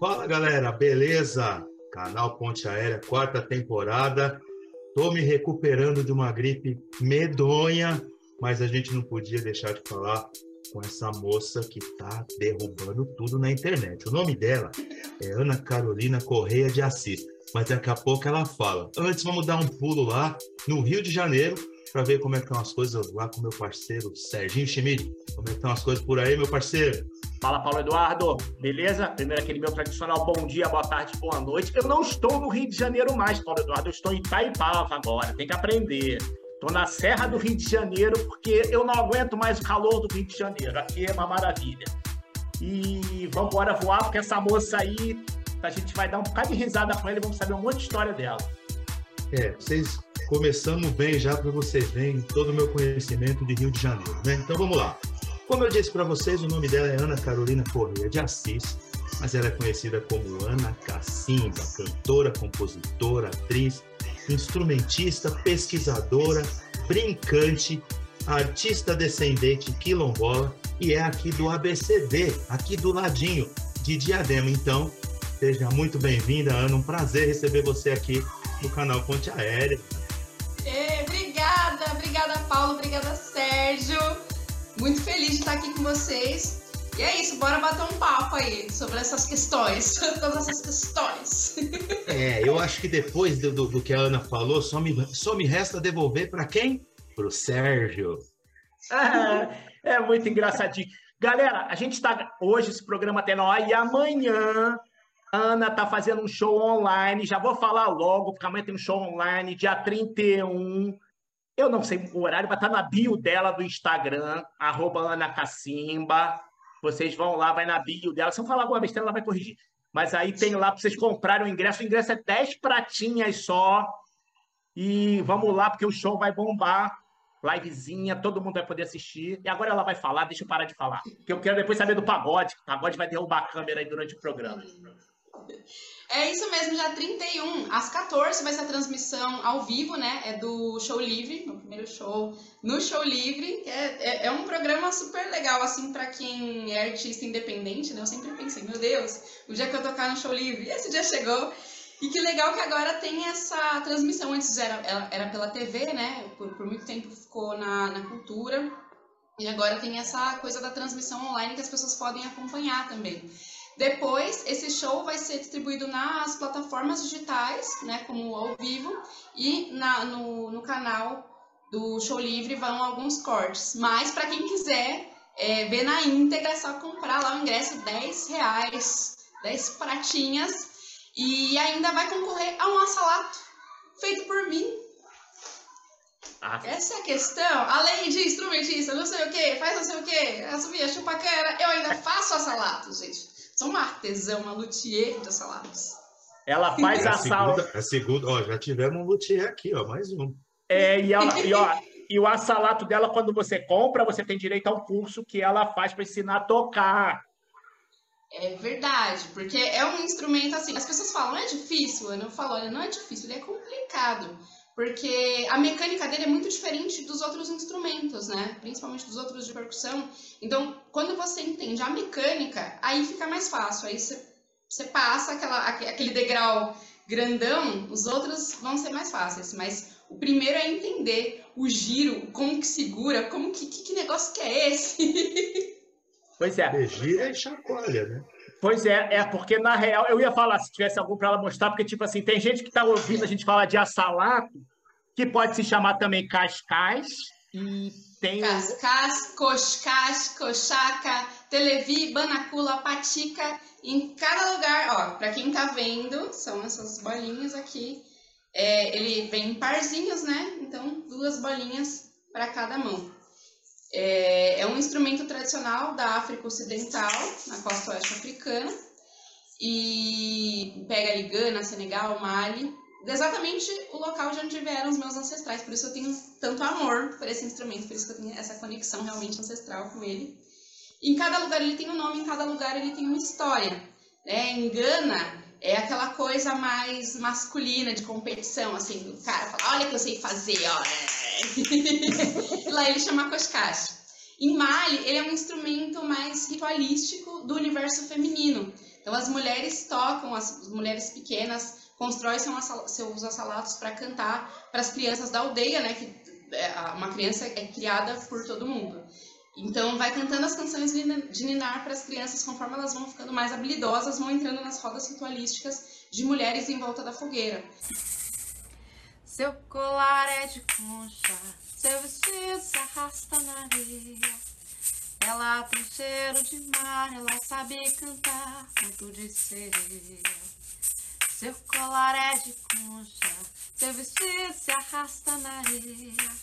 Fala galera, beleza? Canal Ponte Aérea, quarta temporada. Tô me recuperando de uma gripe medonha, mas a gente não podia deixar de falar com essa moça que tá derrubando tudo na internet. O nome dela é Ana Carolina Correia de Assis, mas daqui a pouco ela fala. Antes, vamos dar um pulo lá no Rio de Janeiro para ver como é que estão as coisas lá com meu parceiro Serginho Schmidt. Como é que estão as coisas por aí, meu parceiro? Fala, Paulo Eduardo, beleza? Primeiro aquele meu tradicional bom dia, boa tarde, boa noite. Eu não estou no Rio de Janeiro mais, Paulo Eduardo, eu estou em Itaipava agora, tem que aprender. Estou na Serra do Rio de Janeiro porque eu não aguento mais o calor do Rio de Janeiro. Aqui é uma maravilha. E vamos embora voar, porque essa moça aí, a gente vai dar um bocado de risada com ela e vamos saber um monte de história dela. É, vocês começamos bem já para vocês verem todo o meu conhecimento de Rio de Janeiro, né? Então vamos lá. Como eu disse para vocês, o nome dela é Ana Carolina Correia de Assis, mas ela é conhecida como Ana Cacimba, cantora, compositora, atriz, instrumentista, pesquisadora, brincante, artista descendente quilombola e é aqui do ABCD, aqui do ladinho de Diadema. Então, seja muito bem-vinda, Ana. Um prazer receber você aqui no canal Ponte Aérea. E, obrigada, obrigada, Paulo, obrigada, Sérgio. Muito feliz de estar aqui com vocês. E é isso, bora bater um papo aí sobre essas questões, todas essas questões. É, eu acho que depois do, do, do que a Ana falou, só me, só me resta devolver para quem? Para o Sérgio. É, é muito engraçadinho. Galera, a gente está hoje, esse programa até nós, e amanhã a Ana está fazendo um show online. Já vou falar logo, porque amanhã tem um show online, dia 31. Eu não sei o horário, estar tá na bio dela do Instagram, arroba Ana Cacimba. Vocês vão lá, vai na bio dela. Se eu falar alguma besteira, ela vai corrigir. Mas aí tem lá para vocês comprarem o ingresso. O ingresso é 10 pratinhas só. E vamos lá, porque o show vai bombar. Livezinha, todo mundo vai poder assistir. E agora ela vai falar, deixa eu parar de falar. Porque eu quero depois saber do pagode. O pagode vai derrubar a câmera aí durante o programa. É isso mesmo, já 31, às 14 vai ser a transmissão ao vivo, né? É do Show Livre, meu primeiro show no Show Livre. É, é, é um programa super legal, assim, para quem é artista independente, né? Eu sempre pensei, meu Deus, o dia que eu tocar no Show Livre, esse dia chegou. E que legal que agora tem essa transmissão. Antes era, era pela TV, né? Por, por muito tempo ficou na, na cultura. E agora tem essa coisa da transmissão online que as pessoas podem acompanhar também. Depois, esse show vai ser distribuído nas plataformas digitais, né, como ao vivo, e na, no, no canal do Show Livre vão alguns cortes. Mas, para quem quiser é, ver na íntegra, é só comprar lá o ingresso, 10 reais, 10 pratinhas, e ainda vai concorrer a um assalato feito por mim. Ah. Essa é a questão. Além de instrumentista, não sei o que, faz não sei o que, assumir a chupacana, eu ainda faço assalato, gente. Sou uma artesã, uma luthier de saladas. Ela faz é a, a sala. A segunda, ó, já tivemos um luthier aqui, ó, mais um. É, e, ela, e, ó, e o assalato dela, quando você compra, você tem direito a um curso que ela faz para ensinar a tocar. É verdade, porque é um instrumento assim. As pessoas falam, é difícil. Eu não falo, olha, não é difícil, ele é complicado porque a mecânica dele é muito diferente dos outros instrumentos, né? Principalmente dos outros de percussão. Então, quando você entende a mecânica, aí fica mais fácil. Aí você, você passa aquela, aquele degrau grandão, os outros vão ser mais fáceis. Mas o primeiro é entender o giro, como que segura, como que, que, que negócio que é esse? Pois é. Gira e chacoalha, né? Pois é, é porque na real eu ia falar se tivesse algum para ela mostrar, porque tipo assim, tem gente que está ouvindo a gente falar de assalato, que pode se chamar também cascais e tem cascas, coscas, cochaca, televi, banacula, patica, em cada lugar, ó, para quem tá vendo, são essas bolinhas aqui. É, ele vem em parzinhos, né? Então, duas bolinhas para cada mão. É, é um instrumento tradicional da África Ocidental, na costa oeste africana, e pega ali Gana, Senegal, Mali, exatamente o local de onde vieram os meus ancestrais. Por isso eu tenho tanto amor por esse instrumento, por isso que eu tenho essa conexão realmente ancestral com ele. em cada lugar ele tem um nome, em cada lugar ele tem uma história. Né? Em Gana é aquela coisa mais masculina de competição, assim, o cara fala, olha que eu sei fazer, ó. Lá ele chama Koshkash. Em Mali, ele é um instrumento mais ritualístico do universo feminino. Então as mulheres tocam, as mulheres pequenas constroem seus assalatos para cantar para as crianças da aldeia, né? Que é, uma criança é criada por todo mundo. Então, vai cantando as canções de ninar para as crianças, conforme elas vão ficando mais habilidosas, vão entrando nas rodas ritualísticas de mulheres em volta da fogueira. Seu colar é de concha, seu vestido se arrasta na areia. Ela tem cheiro de mar, ela sabe cantar canto de sereia. Seu colar é de concha, seu vestido se arrasta na areia.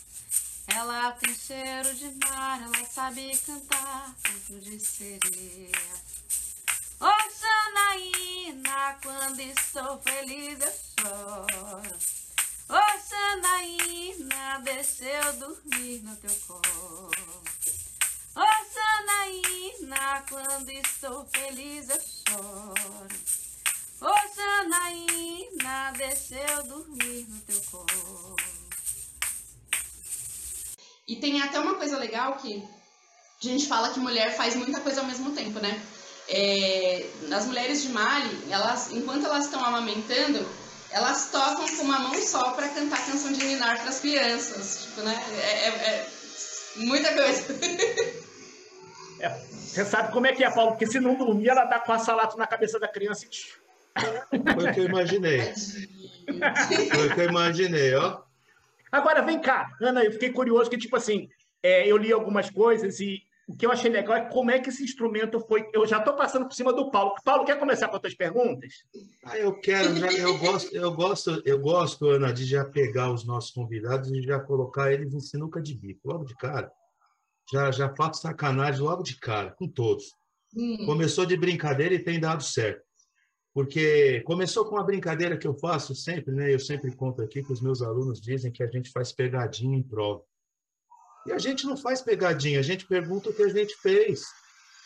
Ela tem cheiro de mar, ela sabe cantar canto de sereia. Oi, Janaína, quando estou feliz eu choro. Oi, Janaína, deixa eu dormir no teu colo. Oi, Janaína, quando estou feliz eu choro. Oi, Janaína, deixa eu dormir no teu colo. E tem até uma coisa legal que a gente fala que mulher faz muita coisa ao mesmo tempo, né? É, as mulheres de Mali, elas, enquanto elas estão amamentando, elas tocam com uma mão só para cantar canção de ninar para as crianças. Tipo, né? É, é, é muita coisa. É, você sabe como é que é, Paulo? Porque se não dormir, ela dá com a salata na cabeça da criança e. Foi o que eu imaginei. Foi o que eu imaginei, ó. Agora, vem cá, Ana, eu fiquei curioso que, tipo assim, é, eu li algumas coisas e o que eu achei legal é como é que esse instrumento foi. Eu já estou passando por cima do Paulo. Paulo, quer começar com as tuas perguntas? Ah, eu quero, já, eu gosto, eu gosto, eu gosto, Ana, de já pegar os nossos convidados e já colocar eles em sinuca de bico, logo de cara. Já, já faço sacanagem logo de cara, com todos. Hum. Começou de brincadeira e tem dado certo porque começou com uma brincadeira que eu faço sempre, né? Eu sempre conto aqui que os meus alunos dizem que a gente faz pegadinha em prova. E a gente não faz pegadinha, a gente pergunta o que a gente fez,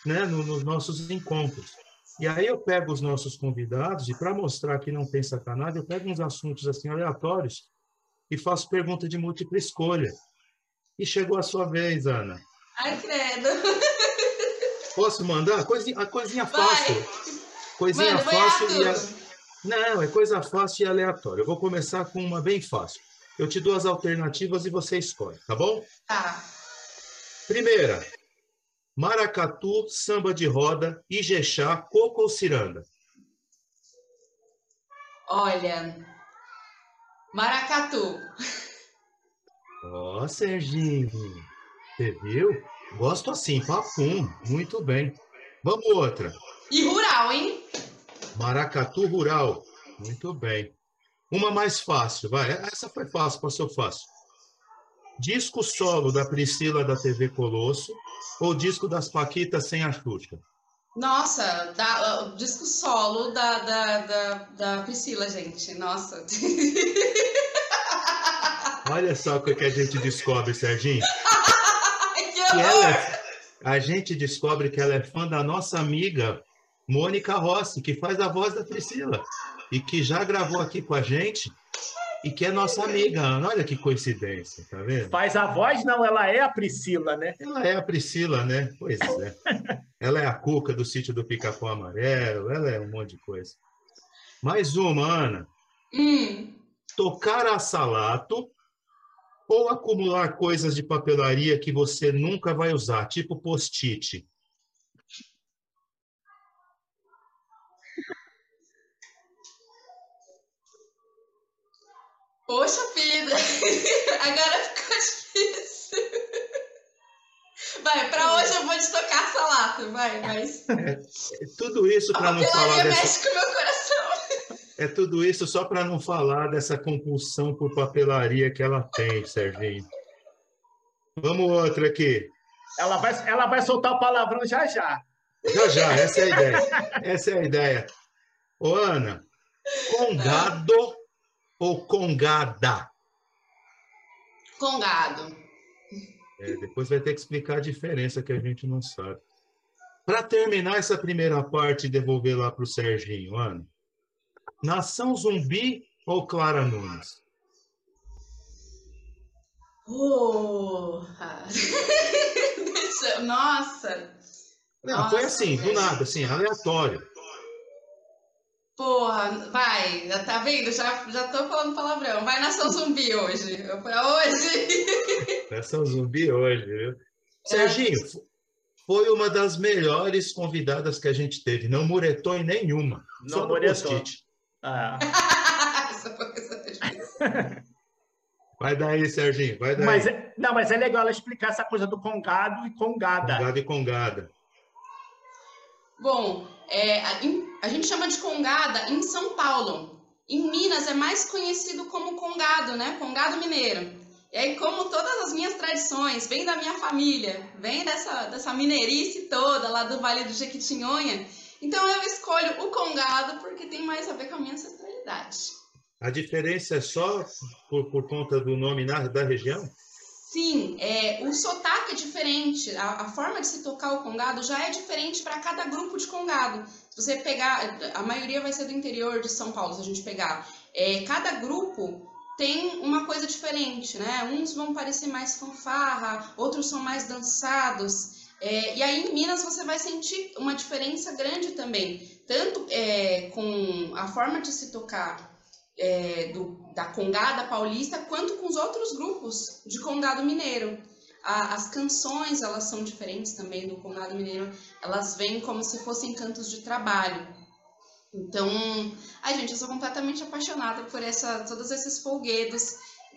né, nos nossos encontros. E aí eu pego os nossos convidados e para mostrar que não tem sacanagem, eu pego uns assuntos assim aleatórios e faço pergunta de múltipla escolha. E chegou a sua vez, Ana. Ai, credo. Posso mandar? Coisinha, a coisinha fácil. Vai. Coisinha Mano, fácil e. A... Não, é coisa fácil e aleatória. Eu vou começar com uma bem fácil. Eu te dou as alternativas e você escolhe, tá bom? Tá. Primeira, maracatu, samba de roda, ijexá, coco ou ciranda? Olha, maracatu. Ó, oh, Serginho, você viu? Gosto assim, papum, muito bem. Vamos outra. E rural, hein? Maracatu Rural. Muito bem. Uma mais fácil, vai. Essa foi fácil, passou fácil. Disco solo da Priscila da TV Colosso ou disco das Paquitas sem a Xuxa? Nossa, da, o disco solo da, da, da, da Priscila, gente. Nossa. Olha só o que a gente descobre, Serginho. que ela, é, a gente descobre que ela é fã da nossa amiga Mônica Rossi, que faz a voz da Priscila e que já gravou aqui com a gente e que é nossa amiga Ana. Olha que coincidência, tá vendo? Faz a voz, não, ela é a Priscila, né? Ela é a Priscila, né? Pois é. ela é a Cuca do sítio do Pica-Pau Amarelo, ela é um monte de coisa. Mais uma, Ana. Hum. Tocar a salato ou acumular coisas de papelaria que você nunca vai usar, tipo post-it. Poxa vida, agora ficou difícil. Vai, para hoje eu vou te tocar salata, vai, mas. É, é tudo isso para não falar dessa. mexe com meu coração. É tudo isso só para não falar dessa compulsão por papelaria que ela tem, Serginho. Vamos outra aqui. Ela vai, ela vai soltar o palavrão já já. Já já, essa é a ideia. Essa é a ideia. Ô, Ana, congado ou congada? Congado. É, depois vai ter que explicar a diferença que a gente não sabe. Para terminar essa primeira parte e devolver lá para o Serginho, Ana. Nação Zumbi ou Clara Nunes? Oh. Nossa! Não, Nossa, foi assim, do nada, assim, aleatório. Vai, tá vendo? Já, já tô falando palavrão. Vai nação zumbi hoje. Pra hoje. Nação zumbi hoje, viu? Serginho, foi uma das melhores convidadas que a gente teve. Não muretou em nenhuma. Não só muretou. Ah. Vai daí, Serginho, vai daí. Mas, é, não, mas é legal ela explicar essa coisa do congado e congada. Congado e congada. Bom, é, a, a gente chama de congada em São Paulo. Em Minas é mais conhecido como congado, né? Congado mineiro. E aí, como todas as minhas tradições, vem da minha família, vem dessa, dessa mineirice toda lá do Vale do Jequitinhonha, então eu escolho o congado porque tem mais a ver com a minha ancestralidade. A diferença é só por, por conta do nome na, da região? Sim, é, o sotaque é diferente, a, a, forma de se tocar o congado já é diferente para cada grupo de congado. Se você pegar, a maioria vai ser do interior de São Paulo, se a gente pegar. É, cada grupo tem uma coisa diferente, né? Uns vão parecer mais fanfarra, outros são mais dançados. É, e aí em Minas você vai sentir uma diferença grande também, tanto é, com a forma de se tocar é, do, da Congada Paulista, quanto com os outros grupos de Congado Mineiro. A, as canções, elas são diferentes também do Congado Mineiro, elas vêm como se fossem cantos de trabalho. Então, ai gente, eu sou completamente apaixonada por essa, todos esses folguedos.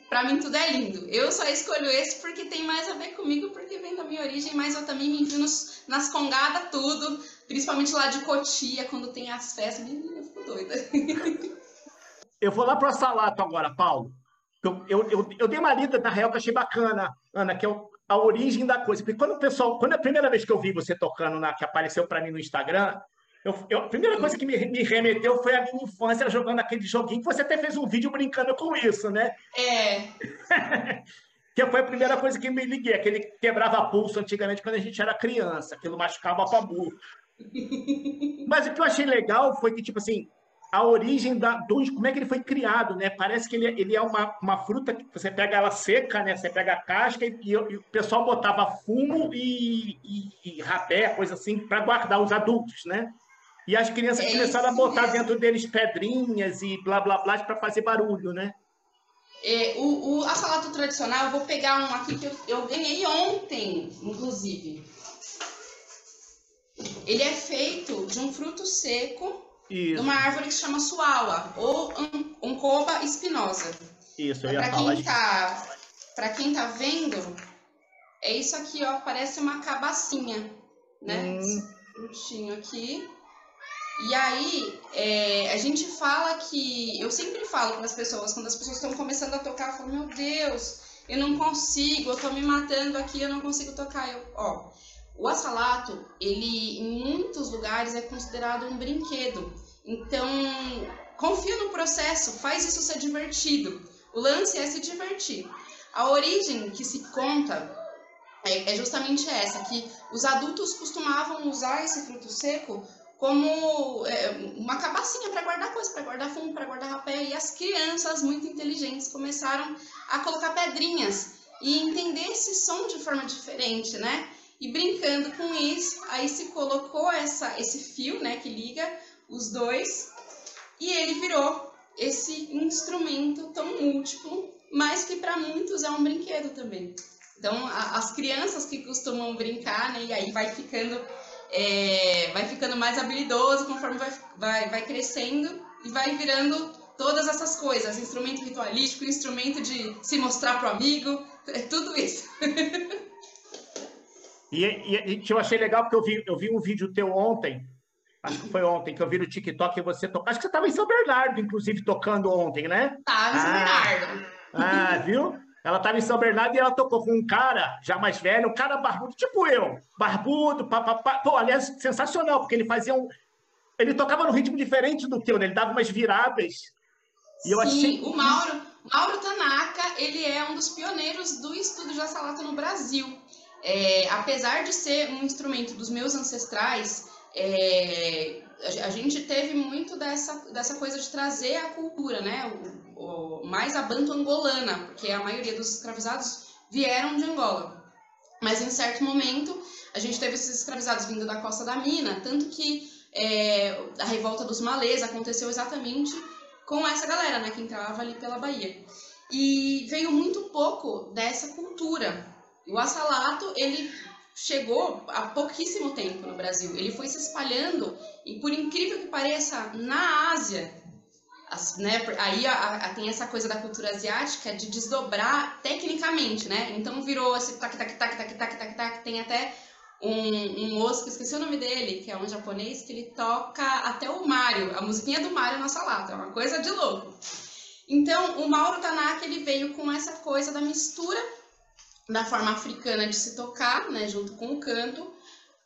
Para mim tudo é lindo. Eu só escolho esse porque tem mais a ver comigo, porque vem da minha origem, mas eu também me envio nos, nas congadas tudo, principalmente lá de Cotia, quando tem as festas. Menina, eu fico doida. Eu vou lá para o Salato agora, Paulo. Eu, eu, eu, eu, dei uma lida, na real, que achei bacana, Ana, que é a origem da coisa. Porque quando o pessoal, quando é a primeira vez que eu vi você tocando, na, que apareceu para mim no Instagram, eu, eu, a primeira coisa que me, me, remeteu foi a minha infância jogando aquele joguinho, que você até fez um vídeo brincando com isso, né? É. que foi a primeira coisa que me liguei, aquele que quebrava pulso antigamente quando a gente era criança, aquilo machucava para burro. Mas o que eu achei legal foi que, tipo assim, a origem da, do, como é que ele foi criado, né? Parece que ele, ele é uma, uma fruta que você pega ela seca, né? Você pega a casca e, e o pessoal botava fumo e, e, e rapé, coisa assim, para guardar os adultos, né? E as crianças é começaram a botar mesmo. dentro deles pedrinhas e blá blá blá para fazer barulho, né? É, o, o assalato tradicional, eu vou pegar um aqui que eu, eu ganhei ontem, inclusive. Ele é feito de um fruto seco isso. uma árvore que se chama suala ou oncoba espinosa. Isso, eu ia para falar. Quem tá, para quem tá vendo, é isso aqui, ó, parece uma cabacinha, né? Hum. aqui. E aí, é, a gente fala que. Eu sempre falo para as pessoas, quando as pessoas estão começando a tocar, eu falo: Meu Deus, eu não consigo, eu tô me matando aqui, eu não consigo tocar. Eu, ó, o assalato, ele em muitos lugares é considerado um brinquedo. Então, confia no processo, faz isso ser divertido. O lance é se divertir. A origem que se conta é, é justamente essa, que os adultos costumavam usar esse fruto seco como é, uma cabacinha para guardar coisa, para guardar fumo, para guardar rapé. E as crianças muito inteligentes começaram a colocar pedrinhas e entender esse som de forma diferente, né? E brincando com isso, aí se colocou essa, esse fio, né, que liga os dois, e ele virou esse instrumento tão múltiplo, mas que para muitos é um brinquedo também. Então, a, as crianças que costumam brincar, né, e aí vai ficando, é, vai ficando mais habilidoso conforme vai, vai, vai crescendo e vai virando todas essas coisas, instrumento ritualístico, instrumento de se mostrar pro amigo, é tudo isso. E, e, e eu achei legal porque eu vi, eu vi um vídeo teu ontem, acho que foi ontem, que eu vi no TikTok você tocou. Acho que você estava em São Bernardo, inclusive, tocando ontem, né? Estava em São ah, Bernardo. Ah, viu? Ela estava em São Bernardo e ela tocou com um cara já mais velho, um cara barbudo, tipo eu. Barbudo, papapá. Pô, aliás, sensacional, porque ele fazia um. Ele tocava num ritmo diferente do teu, né? Ele dava umas viradas. E eu Sim, achei... o Mauro, Mauro Tanaka, ele é um dos pioneiros do estudo de assalata no Brasil. É, apesar de ser um instrumento dos meus ancestrais, é, a, gente teve muito dessa, dessa coisa de trazer a cultura, né? O, o, mais a banto angolana, porque a maioria dos escravizados vieram de Angola. Mas em certo momento a gente teve esses escravizados vindo da costa da mina, tanto que é, a revolta dos malês aconteceu exatamente com essa galera, né, que entrava ali pela Bahia. E veio muito pouco dessa cultura. O assalato, ele chegou há pouquíssimo tempo no Brasil. Ele foi se espalhando e, por incrível que pareça, na Ásia, as, né, aí a, a, tem essa coisa da cultura asiática de desdobrar tecnicamente, né? Então virou esse tac tac tac tac tac tac tac, tem até um, um que esqueci o nome dele, que é um japonês que ele toca até o Mario, a musiquinha do Mario na salata, é uma coisa de louco. Então, o Mauro Tanaka ele veio com essa coisa da mistura da forma africana de se tocar, né, junto com o canto,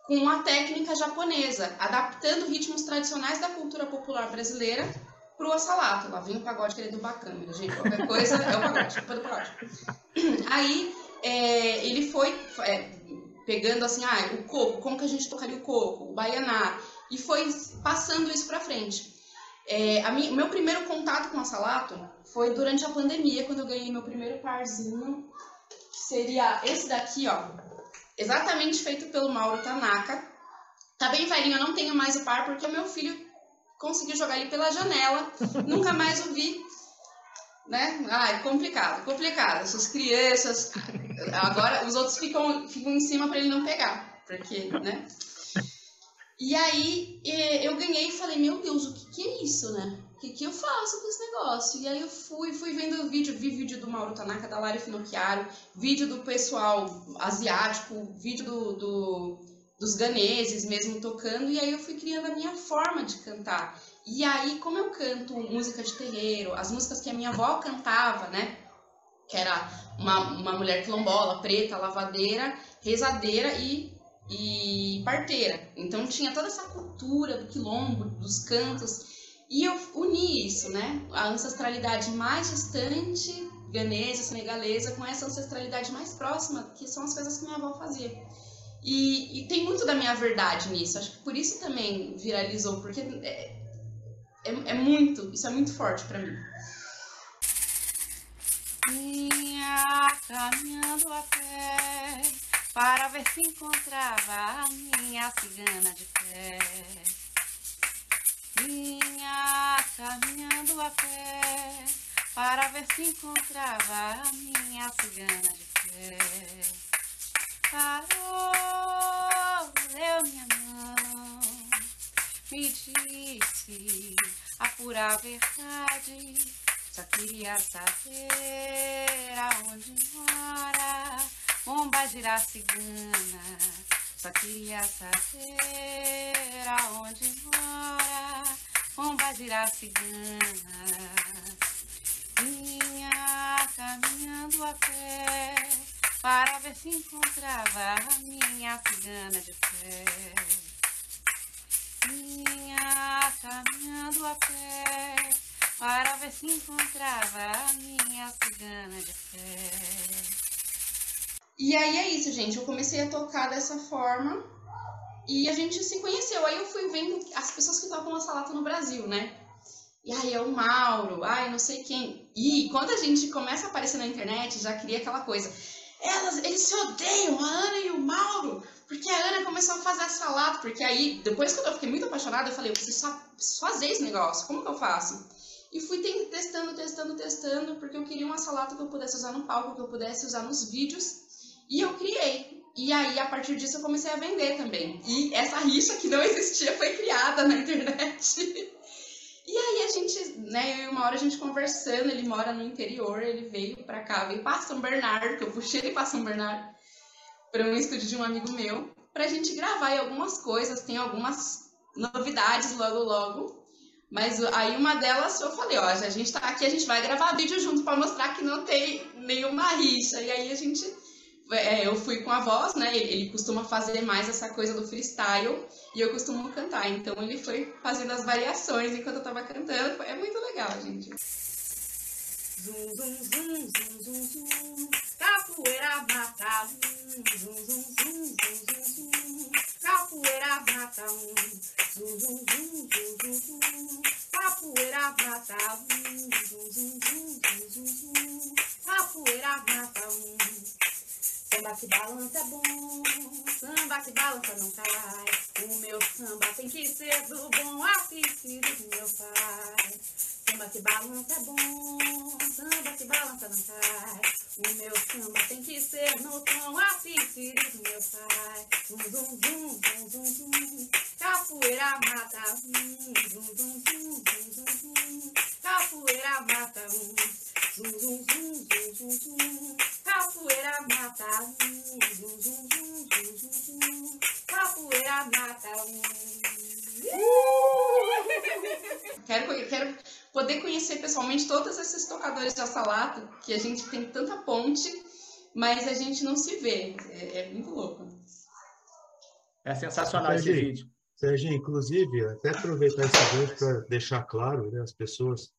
com a técnica japonesa, adaptando ritmos tradicionais da cultura popular brasileira pro assalato. Lá vem o pagode que ele é bacana, gente. Qualquer coisa é o pagode, culpa do pagode. Aí é, ele foi é, pegando assim, ah, o coco, como que a gente tocaria o coco, o baianá, e foi passando isso para frente. É, a minha, meu primeiro contato com o assalato foi durante a pandemia, quando eu ganhei meu primeiro parzinho seria esse daqui, ó. Exatamente feito pelo Mauro Tanaka. Tá bem velhinho, eu não tenho mais o par porque o meu filho conseguiu jogar ele pela janela. Nunca mais o vi. Né? Ah, é complicado, complicado. Essas crianças. Agora os outros ficam, ficam em cima para ele não pegar. Porque, né? E aí eu ganhei e falei, meu Deus, o que, que é isso, né? O que, que eu faço com esse negócio? E aí eu fui, fui vendo vídeo, vi vídeo do Mauro Tanaka, da Lari Finocchiaro, vídeo do pessoal asiático, vídeo do, do, dos ganeses mesmo tocando, e aí eu fui criando a minha forma de cantar. E aí, como eu canto música de terreiro, as músicas que a minha avó cantava, né? Que era uma, uma mulher quilombola, preta, lavadeira, rezadeira e, e parteira. Então tinha toda essa cultura do quilombo, dos cantos. E eu uni isso, né? A ancestralidade mais distante, ganesa, senegalesa, com essa ancestralidade mais próxima, que são as coisas que minha avó fazia. E, e tem muito da minha verdade nisso. Acho que por isso também viralizou, porque é, é, é muito, isso é muito forte para mim. Vinha caminhando a pé para ver se encontrava a minha cigana de pé Vinha caminhando a pé para ver se encontrava a minha cigana de pé. Parou, deu minha mão, me disse a pura verdade. Só queria saber aonde mora, bomba girar cigana só queria saber aonde mora Pomba cigana. Vinha caminhando a pé Para ver se encontrava a minha cigana de pé. Vinha caminhando a pé Para ver se encontrava a minha cigana de pé e aí é isso, gente. Eu comecei a tocar dessa forma e a gente se conheceu. Aí eu fui vendo as pessoas que tocam a salata no Brasil, né? E aí é o Mauro, ai, não sei quem. E quando a gente começa a aparecer na internet, já cria aquela coisa. Elas, eles se odeiam, a Ana e o Mauro, porque a Ana começou a fazer a salata. Porque aí, depois que eu fiquei muito apaixonada, eu falei, eu preciso fazer esse negócio, como que eu faço? E fui testando, testando, testando, porque eu queria uma salata que eu pudesse usar no palco, que eu pudesse usar nos vídeos e eu criei. E aí, a partir disso, eu comecei a vender também. E essa rixa que não existia foi criada na internet. E aí a gente, né, eu e uma hora a gente conversando, ele mora no interior, ele veio pra cá, veio pra São Bernardo, que eu puxei ele pra São Bernardo, para um estúdio de um amigo meu, pra gente gravar algumas coisas, tem algumas novidades logo logo. Mas aí uma delas eu falei, ó, a gente tá aqui, a gente vai gravar vídeo junto para mostrar que não tem nenhuma rixa. E aí a gente é, eu fui com a voz, né? Ele, ele, costuma fazer mais essa coisa do freestyle e eu costumo cantar. Então ele foi fazendo as variações enquanto eu tava cantando. É muito legal, gente. Zum, zum, zum. Capoeira mata um. Capoeira mata um. Capoeira mata um. Capoeira mata um. Samba que balança é bom, samba que balança não cai. O meu samba tem que ser do bom assistido do meu pai. Samba que balança é bom, samba que balança não cai. O meu samba tem que ser no tom assistido do meu pai. Zum, zum, zum, zum, zum, zum. Capoeira mata um. Zum, zum, zum, zum, zum, zum. Capoeira mata um. Zum, zum, zum, zum, zum, zum. Capoeira mata um. Zum, zum, zum, zum, zum, zum. Capoeira mata um. Quero, quero poder conhecer pessoalmente todos esses tocadores de assalato, que a gente tem tanta ponte, mas a gente não se vê. É, é muito louco. É sensacional esse vídeo. Serginho, inclusive, até aproveitar esse vídeo para deixar claro, né, as pessoas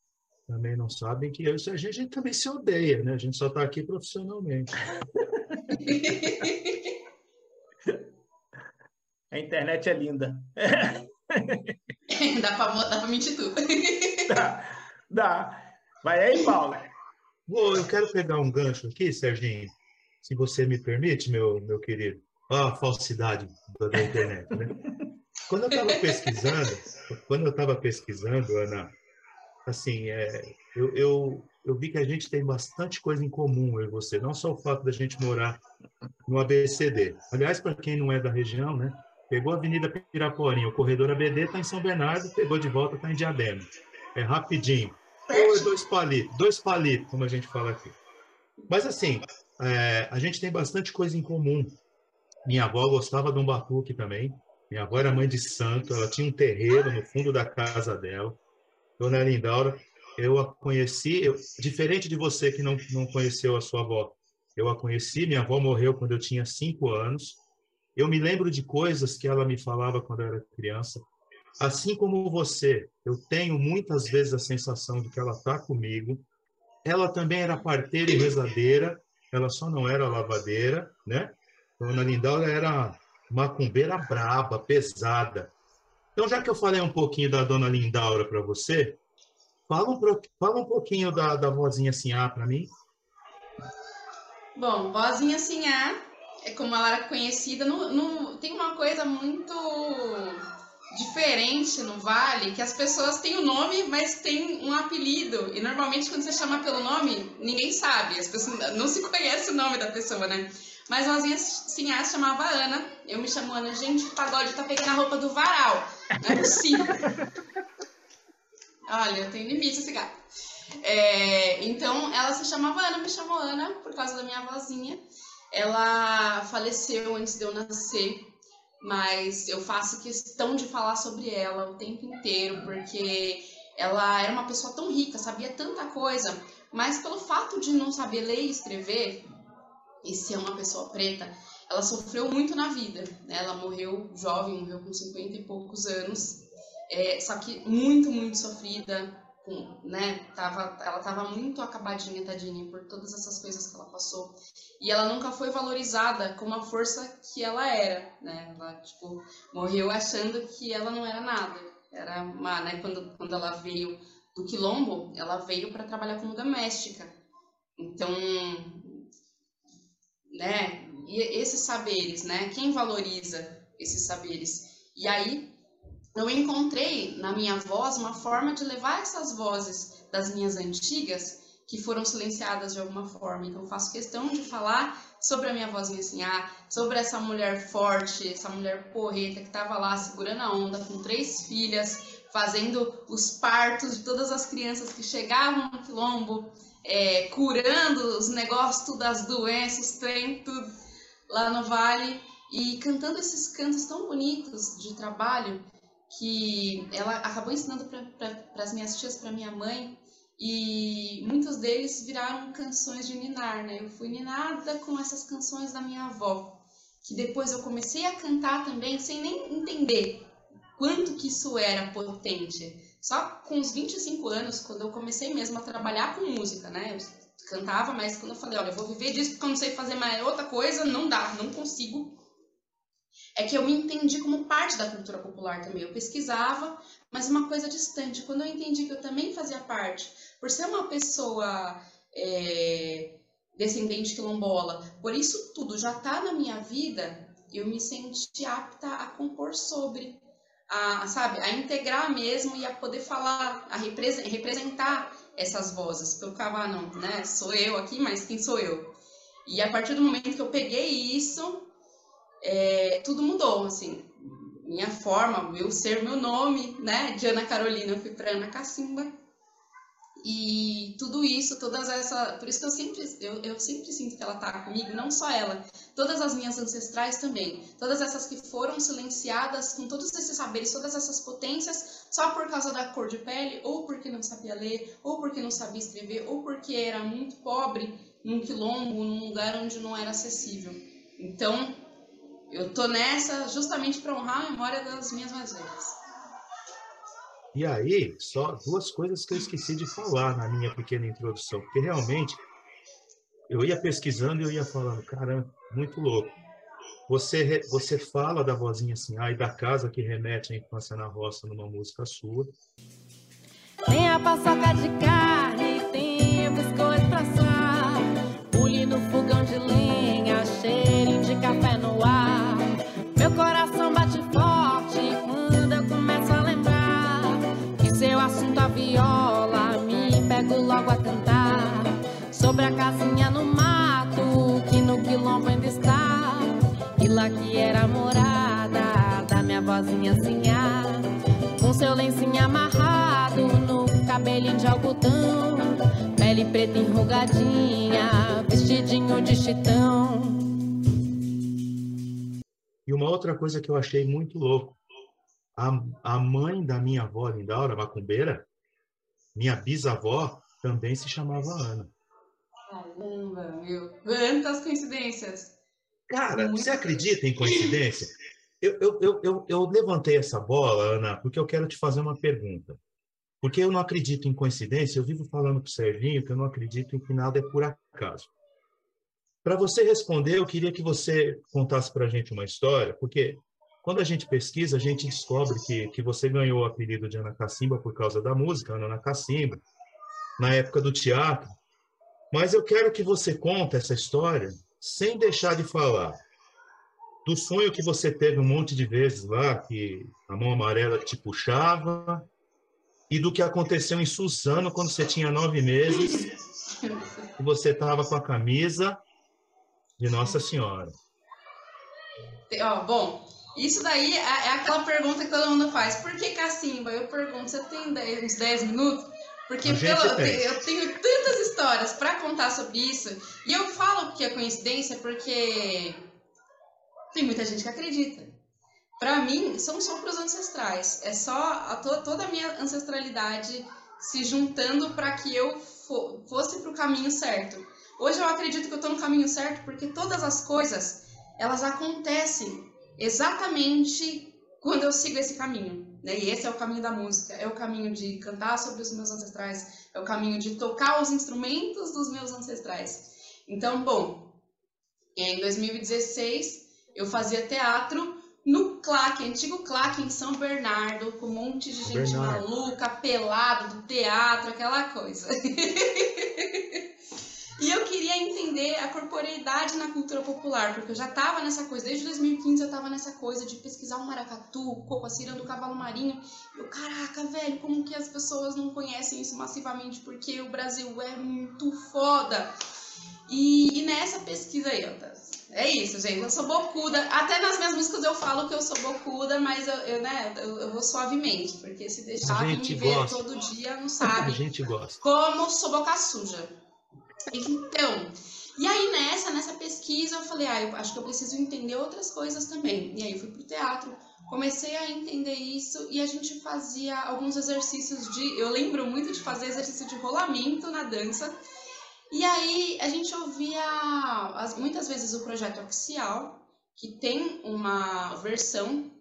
também não sabem que eu e o Serginho, a gente também se odeia, né? A gente só está aqui profissionalmente. A internet é linda. dá, pra, dá pra mentir tudo. Dá. Dá. Vai aí, Paulo. Vou, eu quero pegar um gancho aqui, Serginho, se você me permite, meu, meu querido. Ó, a falsidade da, da internet, né? Quando eu estava pesquisando, quando eu estava pesquisando, Ana, assim, é, eu, eu, eu vi que a gente tem bastante coisa em comum, eu e você. Não só o fato da gente morar no ABCD. Aliás, para quem não é da região, né? Pegou a Avenida Piraporinha, o corredor ABD está em São Bernardo, pegou de volta, está em Diadema. É rapidinho. Ou é dois palitos, dois palitos, como a gente fala aqui. Mas assim, é, a gente tem bastante coisa em comum. Minha avó gostava de um batuque também. Minha avó era mãe de santo, ela tinha um terreiro no fundo da casa dela. Dona Lindaura, eu a conheci, eu, diferente de você que não, não conheceu a sua avó, eu a conheci, minha avó morreu quando eu tinha cinco anos. Eu me lembro de coisas que ela me falava quando eu era criança. Assim como você, eu tenho muitas vezes a sensação de que ela está comigo. Ela também era parteira e rezadeira, ela só não era lavadeira, né? Dona Lindaura era macumbeira braba, pesada. Então, já que eu falei um pouquinho da Dona Lindaura para você, fala um, fala um pouquinho da, da vozinha Sinhá para mim. Bom, vozinha Sinhá, é como ela era conhecida, no, no, tem uma coisa muito diferente no Vale, que as pessoas têm o um nome, mas tem um apelido. E normalmente quando você chama pelo nome, ninguém sabe. As pessoas não se conhece o nome da pessoa, né? Mas vozinha Sinhá se chamava Ana. Eu me chamo Ana. Gente, o pagode tá pegando a roupa do varal. Não é possível. Olha, tem limite esse gato. É, então, ela se chamava Ana, me chamou Ana por causa da minha vozinha. Ela faleceu antes de eu nascer, mas eu faço questão de falar sobre ela o tempo inteiro, porque ela era uma pessoa tão rica, sabia tanta coisa, mas pelo fato de não saber ler e escrever e ser uma pessoa preta, ela sofreu muito na vida. Né? Ela morreu jovem, morreu com 50 e poucos anos, é, só que muito, muito sofrida, né? Tava, ela tava muito acabadinha, tadinha, por todas essas coisas que ela passou. E ela nunca foi valorizada como a força que ela era, né? Ela, tipo, morreu achando que ela não era nada. Era uma, né? Quando, quando ela veio do quilombo, ela veio para trabalhar como doméstica. Então, né? E esses saberes, né? Quem valoriza esses saberes? E aí eu encontrei na minha voz uma forma de levar essas vozes das minhas antigas que foram silenciadas de alguma forma. Então, faço questão de falar sobre a minha vozinha assim, ah, sobre essa mulher forte, essa mulher porreta que estava lá segurando a onda com três filhas, fazendo os partos de todas as crianças que chegavam no quilombo, é, curando os negócios, das doenças, tem tudo lá no vale e cantando esses cantos tão bonitos de trabalho que ela acabou ensinando para as minhas tias, para minha mãe, e muitos deles viraram canções de ninar, né? Eu fui ninada com essas canções da minha avó, que depois eu comecei a cantar também sem nem entender quanto que isso era potente. Só com os 25 anos, quando eu comecei mesmo a trabalhar com música, né? Eu cantava, mas quando eu falei, olha, eu vou viver disso porque eu não sei fazer mais outra coisa, não dá, não consigo é que eu me entendi como parte da cultura popular também. Eu pesquisava, mas uma coisa distante. Quando eu entendi que eu também fazia parte, por ser uma pessoa é, descendente quilombola, por isso tudo já está na minha vida, eu me senti apta a compor sobre, a, sabe, a integrar mesmo e a poder falar, a representar essas vozes. Eu ficava, ah, não, né, sou eu aqui, mas quem sou eu? E a partir do momento que eu peguei isso, é, tudo mudou, assim, minha forma, meu ser, meu nome, né, de Ana Carolina, eu fui para Ana Cacimba, e tudo isso, todas essa, por isso que eu sempre, eu, eu sempre sinto que ela está comigo, não só ela, todas as minhas ancestrais também, todas essas que foram silenciadas com todos esses saberes, todas essas potências, só por causa da cor de pele, ou porque não sabia ler, ou porque não sabia escrever, ou porque era muito pobre num quilombo, num lugar onde não era acessível. Então, eu tô nessa justamente para honrar a memória das minhas mais velhas. E aí, só duas coisas que eu esqueci de falar na minha pequena introdução, porque realmente eu ia pesquisando e eu ia falando, caramba, muito louco. Você, você fala da vozinha assim, ai, da casa que remete à infância na roça numa música sua. Tem a paçoca de carne, viola, me pego logo a cantar sobre a casinha no mato que no quilombo ainda está. E lá que era morada da minha vozinha sinhá, com seu lencinho amarrado no cabelinho de algodão, pele preta enrugadinha, vestidinho de chitão. E uma outra coisa que eu achei muito louco, a, a mãe da minha avó, Lindaura Macumbeira, minha bisavó, também se chamava Ana. Caramba, meu. Quantas coincidências. Cara, Muito você acredita em coincidência? Eu, eu, eu, eu, levantei essa bola, Ana, porque eu quero te fazer uma pergunta. Porque eu não acredito em coincidência, eu vivo falando para o Serginho que eu não acredito em que nada é por acaso. Para você responder, eu queria que você contasse para a gente uma história, porque quando a gente pesquisa, a gente descobre que, que você ganhou o apelido de Ana Cacimba por causa da música, Ana Cacimba, na época do teatro. Mas eu quero que você conte essa história sem deixar de falar do sonho que você teve um monte de vezes lá, que a mão amarela te puxava, e do que aconteceu em Suzano quando você tinha nove meses, e você estava com a camisa de Nossa Senhora. Ó, bom, isso daí é, é aquela pergunta que todo mundo faz. Por que cacimba? Eu pergunto, você tem dez, uns 10 minutos? Porque pelo, eu, tenho, eu tenho tantas histórias para contar sobre isso. E eu falo que é coincidência porque tem muita gente que acredita. Para mim, são só para os ancestrais. É só a to, toda a minha ancestralidade se juntando para que eu fo, fosse para o caminho certo. Hoje eu acredito que eu estou no caminho certo porque todas as coisas elas acontecem exatamente quando eu sigo esse caminho. Né? E esse é o caminho da música, é o caminho de cantar sobre os meus ancestrais, é o caminho de tocar os instrumentos dos meus ancestrais. Então, bom, em 2016 eu fazia teatro no CLAC, antigo CLAC em São Bernardo, com um monte de gente Bernardo. maluca, pelado do teatro, aquela coisa. E eu queria entender a corporeidade na cultura popular, porque eu já estava nessa coisa, desde 2015 eu estava nessa coisa de pesquisar o maracatu, o coco, a do cavalo marinho. Eu, caraca, velho, como que as pessoas não conhecem isso massivamente? Porque o Brasil é muito foda. E, e nessa pesquisa aí, é isso, gente. Eu sou bocuda. Até nas minhas músicas eu falo que eu sou bocuda, mas eu, eu né, eu, eu, vou suavemente, porque se deixar me ver todo dia não sabe. A gente gosta. Como sou boca suja. Então, e aí nessa, nessa pesquisa eu falei, ah, eu acho que eu preciso entender outras coisas também. E aí eu fui pro teatro, comecei a entender isso e a gente fazia alguns exercícios de, eu lembro muito de fazer exercício de rolamento na dança. E aí a gente ouvia as, muitas vezes o projeto oficial, que tem uma versão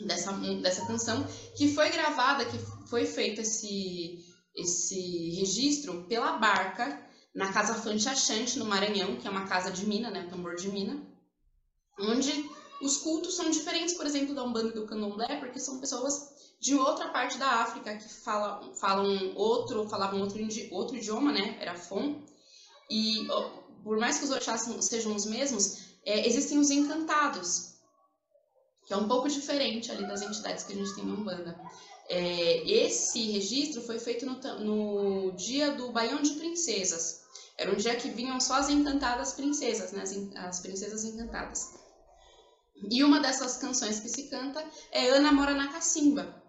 dessa, dessa canção, que foi gravada, que foi feito esse, esse registro pela Barca, na Casa Fante Achante, no Maranhão, que é uma casa de mina, né, tambor de mina, onde os cultos são diferentes, por exemplo, da Umbanda e do Candomblé, porque são pessoas de outra parte da África que falam, falam outro, falavam outro, outro idioma, né, era Fon, e por mais que os orixás sejam os mesmos, é, existem os encantados, que é um pouco diferente ali das entidades que a gente tem na Umbanda. É, esse registro foi feito no, no, dia do Baião de Princesas. Era um dia que vinham só as encantadas princesas, né? as, as princesas encantadas. E uma dessas canções que se canta é Ana Mora na Cacimba.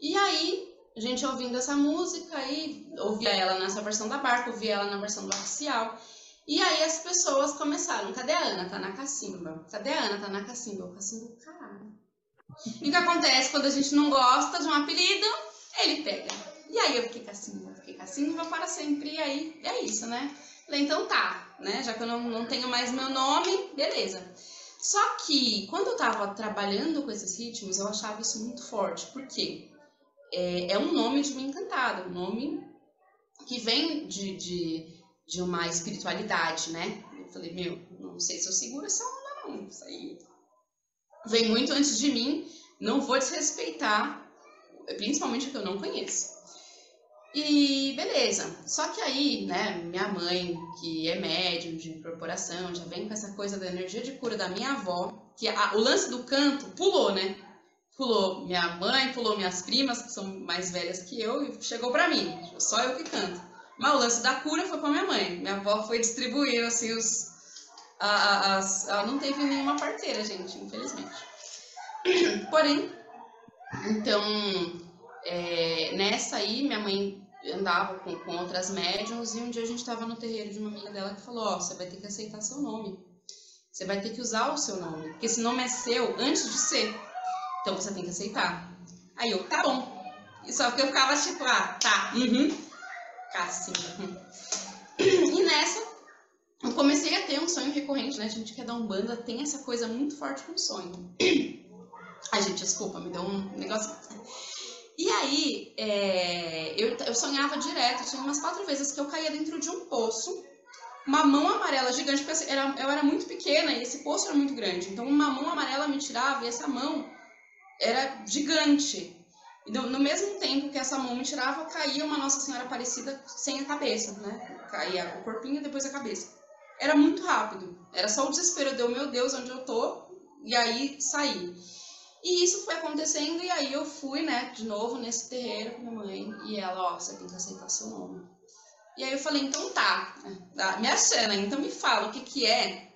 E aí, a gente ouvindo essa música, aí ouvia ela nessa versão da barca, ouvia ela na versão do oficial. E aí as pessoas começaram, cadê a Ana? Tá na cacimba. Cadê a Ana? Tá na cacimba. O cacimba, caralho. E o que acontece quando a gente não gosta de um apelido? Ele pega. E aí eu fiquei cacimba, fiquei cacimba para sempre. E aí é isso, né? Então tá, né? Já que eu não, não tenho mais meu nome, beleza. Só que quando eu tava trabalhando com esses ritmos, eu achava isso muito forte. Por quê? É, é um nome de uma encantada, um nome que vem de, de de uma espiritualidade, né? Eu falei, meu, não sei se eu seguro essa onda, não. Isso aí vem muito antes de mim, não vou desrespeitar, principalmente o que eu não conheço. E beleza. Só que aí, né, minha mãe, que é médium de incorporação, já vem com essa coisa da energia de cura da minha avó, que a, o lance do canto pulou, né? Pulou minha mãe, pulou minhas primas, que são mais velhas que eu, e chegou para mim. Só eu que canto. Mas o lance da cura foi com a minha mãe. Minha avó foi distribuir assim os. A, as, ela não teve nenhuma parteira, gente, infelizmente. Porém, então, é, nessa aí, minha mãe andava com, com outras médiums e um dia a gente estava no terreiro de uma amiga dela que falou: Ó, oh, você vai ter que aceitar seu nome. Você vai ter que usar o seu nome. Porque esse nome é seu antes de ser. Então você tem que aceitar. Aí eu, tá bom. E só que eu ficava tipo, ah, tá, uhum cacimba. E nessa, eu comecei a ter um sonho recorrente, né? A gente quer dar um banda, tem essa coisa muito forte com sonho. Ai, gente, desculpa, me deu um negócio. E aí, é, eu, eu sonhava direto, tinha umas quatro vezes que eu caía dentro de um poço, uma mão amarela gigante, porque assim, era, eu era muito pequena e esse poço era muito grande. Então, uma mão amarela me tirava e essa mão era gigante. No, mesmo tempo que essa mão me tirava, caía uma Nossa Senhora Aparecida sem a cabeça, né? Caía o corpinho depois a cabeça. Era muito rápido. Era só o desespero de, meu Deus, onde eu tô? E aí saí. E isso foi acontecendo e aí eu fui, né, de novo nesse terreiro com minha mãe e ela, ó, você tem que aceitar seu nome. E aí eu falei, então tá, tá me achando, então me fala o que que é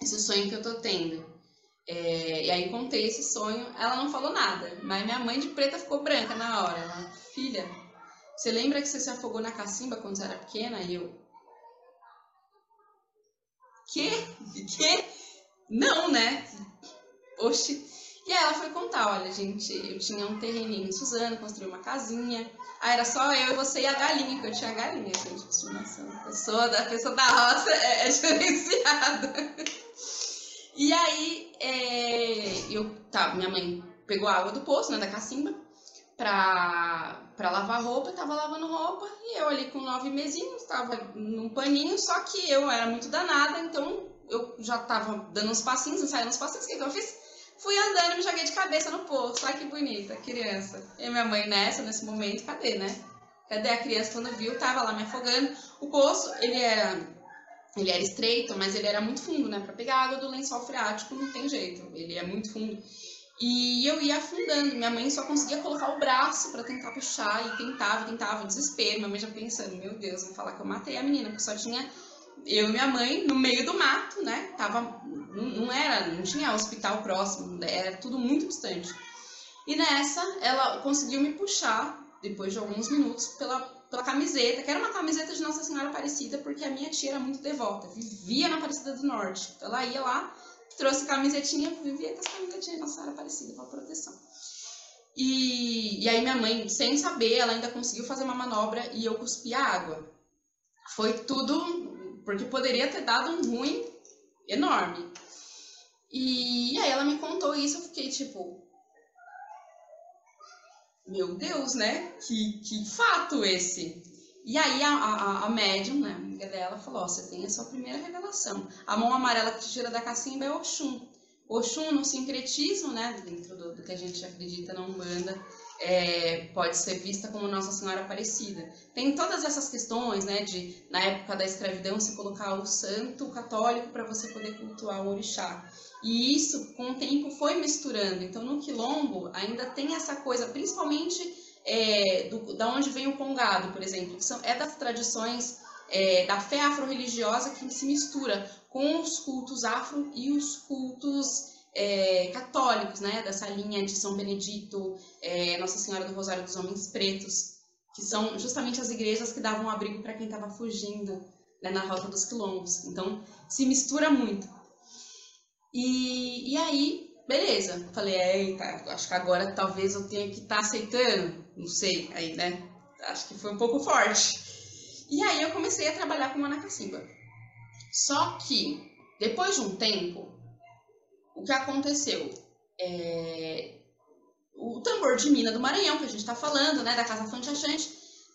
esse sonho que eu tô tendo. É, e aí contei esse sonho, ela não falou nada, mas minha mãe de preta ficou branca na hora. Ela, filha, você lembra que você se afogou na cacimba quando você era pequena? E eu, que? Que? Não, né? Oxi. E aí ela foi contar, olha, gente, eu tinha um terreninho em Suzano, construí uma casinha. Aí era só eu, você e a galinha, que eu tinha galinha, gente, de estimação. A pessoa da, pessoa da roça é, é diferenciada. E aí, é, eu, tá, minha mãe pegou a água do poço, né, da cacimba, pra, pra lavar roupa, tava lavando roupa, e eu ali com nove mesinhos, tava num paninho, só que eu era muito danada, então eu já tava dando uns passinhos, ensaiando uns passinhos, o que, que eu fiz? Fui andando e me joguei de cabeça no poço, olha que bonita, criança. E minha mãe nessa, nesse momento, cadê, né? Cadê a criança quando viu? Tava lá me afogando. O poço, ele era ele era estreito, mas ele era muito fundo, né? Para pegar água do lençol freático não tem jeito, ele é muito fundo. E eu ia afundando, minha mãe só conseguia colocar o braço para tentar puxar e tentava, tentava, desespero. Minha mãe já pensando, meu Deus, vou falar que eu matei a menina, porque só tinha eu e minha mãe no meio do mato, né? Tava, não, era, não tinha hospital próximo, era tudo muito distante. E nessa, ela conseguiu me puxar, depois de alguns minutos, pela pela camiseta, que era uma camiseta de Nossa Senhora Aparecida, porque a minha tia era muito devota, vivia na Aparecida do Norte. Então ela ia lá, trouxe camisetinha, vivia com as camisetinhas de Nossa Senhora Aparecida para proteção. E, e aí minha mãe, sem saber, ela ainda conseguiu fazer uma manobra e eu cuspi a água. Foi tudo, porque poderia ter dado um ruim enorme. E, e aí ela me contou isso, eu fiquei tipo, meu Deus, né? Que, que fato esse. E aí a, a, a médium, né, a amiga dela, falou, você tem a sua primeira revelação. A mão amarela que tira da cacimba é Oxum. Oxum, no sincretismo, né, dentro do, do que a gente acredita na Umbanda, é, pode ser vista como Nossa Senhora Aparecida. Tem todas essas questões, né, de na época da escravidão se colocar o santo católico para você poder cultuar o orixá. E isso, com o tempo, foi misturando. Então, no quilombo ainda tem essa coisa, principalmente é, do, da onde vem o congado, por exemplo, que são, é das tradições é, da fé afro-religiosa que se mistura com os cultos afro e os cultos é, católicos, né, dessa linha de São Benedito, é, Nossa Senhora do Rosário dos Homens Pretos, que são justamente as igrejas que davam abrigo para quem estava fugindo né, na rota dos quilombos. Então, se mistura muito. E, e aí, beleza. Falei, eita, acho que agora talvez eu tenha que estar tá aceitando. Não sei, aí, né? Acho que foi um pouco forte. E aí eu comecei a trabalhar com Manacacimba. Só que, depois de um tempo, o que aconteceu? É, o tambor de mina do Maranhão, que a gente está falando, né, da Casa Fonte Achante,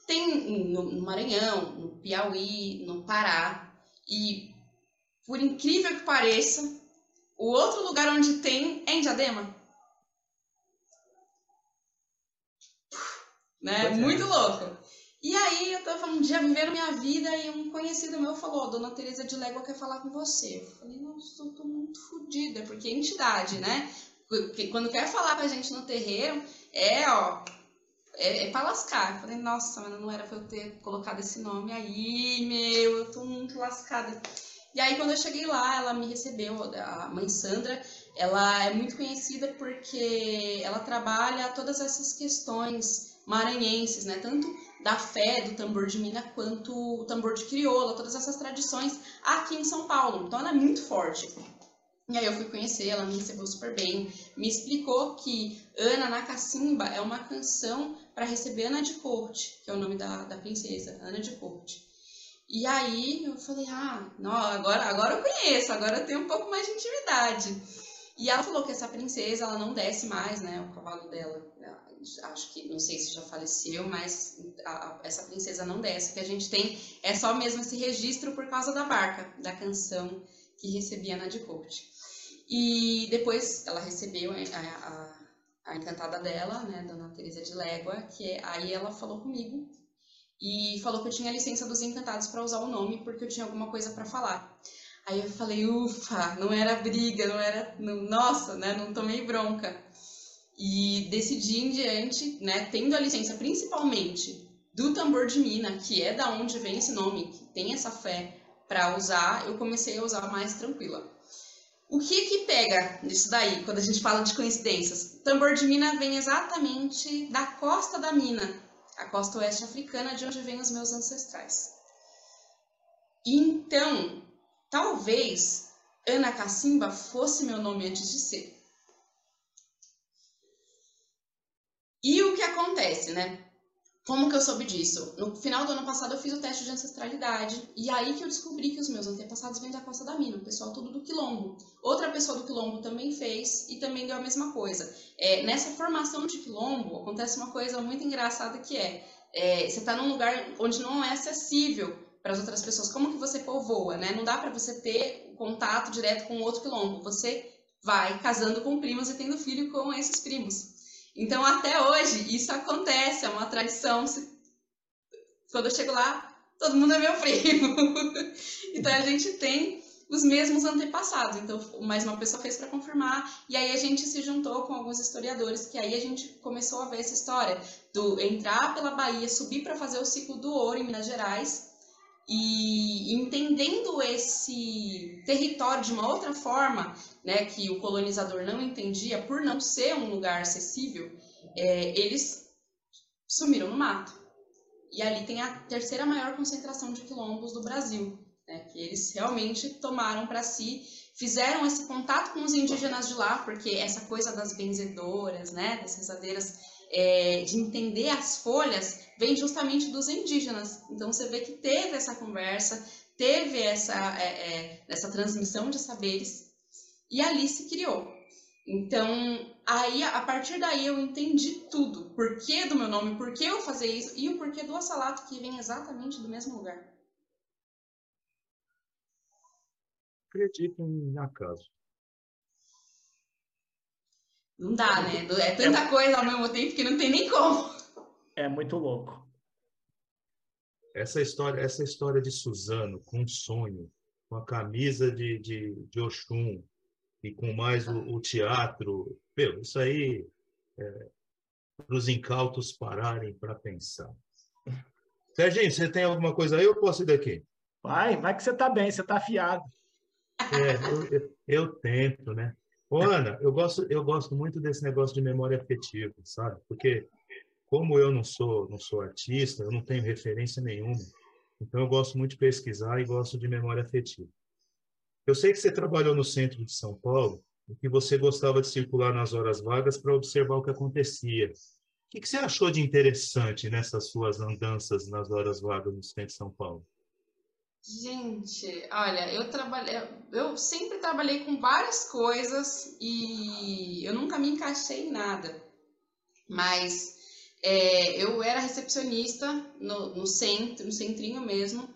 tem no, no, Maranhão, no Piauí, no Pará, e por incrível que pareça, o outro lugar onde tem é em Diadema. Né? É. Muito louco. E aí eu tava um dia vivendo minha vida e um conhecido meu falou, Dona Teresa de Légua quer falar com você. Eu falei, nossa, eu tô muito fodida, porque é entidade, né? Quando quer falar com a gente no terreiro, é, ó, é, é pra lascar. Eu falei, nossa, mas não era pra eu ter colocado esse nome aí, meu, eu tô muito lascada. E aí quando eu cheguei lá, ela me recebeu, a mãe Sandra, ela é muito conhecida porque ela trabalha todas essas questões maranhenses, né? Tanto da fé do tambor de mina quanto o tambor de crioula, todas essas tradições aqui em São Paulo. Então ela é muito forte. E aí eu fui conhecer, ela me recebeu super bem, me explicou que Ana na Cacimba é uma canção para receber Ana de Corte, que é o nome da, da princesa, Ana de Corte. E aí eu falei, ah, não, agora, agora eu conheço, agora eu tenho um pouco mais de intimidade. E ela falou que essa princesa, ela não desce mais, né, o cavalo dela acho que, não sei se já faleceu, mas a, a, essa princesa não desce. Que a gente tem é só mesmo esse registro por causa da barca, da canção que recebia na de Court. E depois ela recebeu a, a, encantada dela, né, Dona Teresa de Légua, que é, aí ela falou comigo e falou que eu tinha licença dos encantados para usar o nome porque eu tinha alguma coisa para falar. Aí eu falei, ufa, não era briga, não era, não, nossa, né, não tomei bronca. E desse dia em diante, né, tendo a licença principalmente do tambor de mina, que é da onde vem esse nome, que tem essa fé para usar, eu comecei a usar mais tranquila. O que que pega nisso daí, quando a gente fala de coincidências? Tambor de mina vem exatamente da costa da mina, a costa oeste africana, de onde vêm os meus ancestrais. Então, talvez Ana Cacimba fosse meu nome antes de ser. E o que acontece, né? Como que eu soube disso? No final do ano passado eu fiz o teste de ancestralidade e aí que eu descobri que os meus antepassados vêm da Costa da Mina, o pessoal tudo do Quilombo. Outra pessoa do Quilombo também fez e também deu a mesma coisa. É, nessa formação de Quilombo acontece uma coisa muito engraçada que é, é você está num lugar onde não é acessível para as outras pessoas. Como que você povoa, né? Não dá para você ter contato direto com outro Quilombo. Você vai casando com primos e tendo filho com esses primos. Então, até hoje, isso acontece, é uma tradição. Quando eu chego lá, todo mundo é meu primo. então, a gente tem os mesmos antepassados. Então, mais uma pessoa fez para confirmar, e aí a gente se juntou com alguns historiadores, que aí a gente começou a ver essa história do entrar pela Bahia, subir para fazer o ciclo do ouro em Minas Gerais, e entendendo esse território de uma outra forma, né, que o colonizador não entendia por não ser um lugar acessível, é, eles sumiram no mato. E ali tem a terceira maior concentração de quilombos do Brasil, né, que eles realmente tomaram para si, fizeram esse contato com os indígenas de lá, porque essa coisa das benzedoras, né, das rezadeiras, é, de entender as folhas, vem justamente dos indígenas. Então você vê que teve essa conversa, teve essa, é, é, essa transmissão de saberes e ali se criou. Então, aí a partir daí eu entendi tudo. Por que do meu nome, por que eu fazer isso e o porquê do assalato que vem exatamente do mesmo lugar. Acredito em acaso. Não dá, né? É tanta coisa ao mesmo tempo que não tem nem como. É muito louco. Essa história, essa história de Suzano com um sonho, com a camisa de, de, de Oxum e com mais o, o teatro, meu, isso aí é, para os incautos pararem para pensar. Serginho, você tem alguma coisa aí ou posso ir daqui? Vai, vai que você está bem, você está afiado. É, eu, eu, eu, tento, né? Ô, Ana, eu gosto, eu gosto muito desse negócio de memória afetiva, sabe? Porque como eu não sou, não sou artista, eu não tenho referência nenhuma, então eu gosto muito de pesquisar e gosto de memória afetiva. Eu sei que você trabalhou no centro de São Paulo e que você gostava de circular nas horas vagas para observar o que acontecia. O que, que você achou de interessante nessas suas andanças nas horas vagas no centro de São Paulo? Gente, olha, eu trabalhei, eu sempre trabalhei com várias coisas e eu nunca me encaixei em nada. Mas é, eu era recepcionista no, no centro, no centrinho mesmo.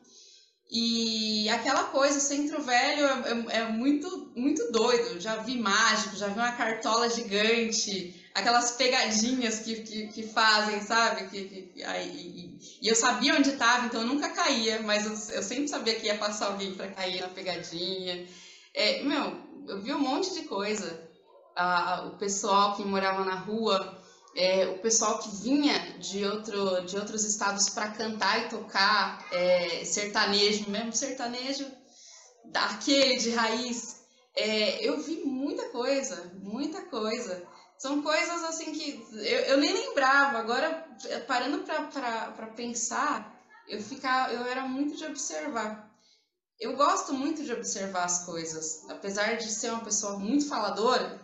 E aquela coisa, centro velho é, é, é, muito, muito doido. Já vi mágico, já vi uma cartola gigante, aquelas pegadinhas que, que, que fazem, sabe? Que, que, aí, e, e, eu sabia onde estava, então eu nunca caía, mas eu, eu, sempre sabia que ia passar alguém para cair na pegadinha. É, meu, eu vi um monte de coisa. Ah, o pessoal que morava na rua é, o pessoal que vinha de, outro, de outros estados para cantar e tocar é, sertanejo, mesmo sertanejo daquele de raiz. É, eu vi muita coisa, muita coisa. São coisas assim que eu, eu nem lembrava. Agora, parando para pensar, eu, ficava, eu era muito de observar. Eu gosto muito de observar as coisas. Apesar de ser uma pessoa muito faladora,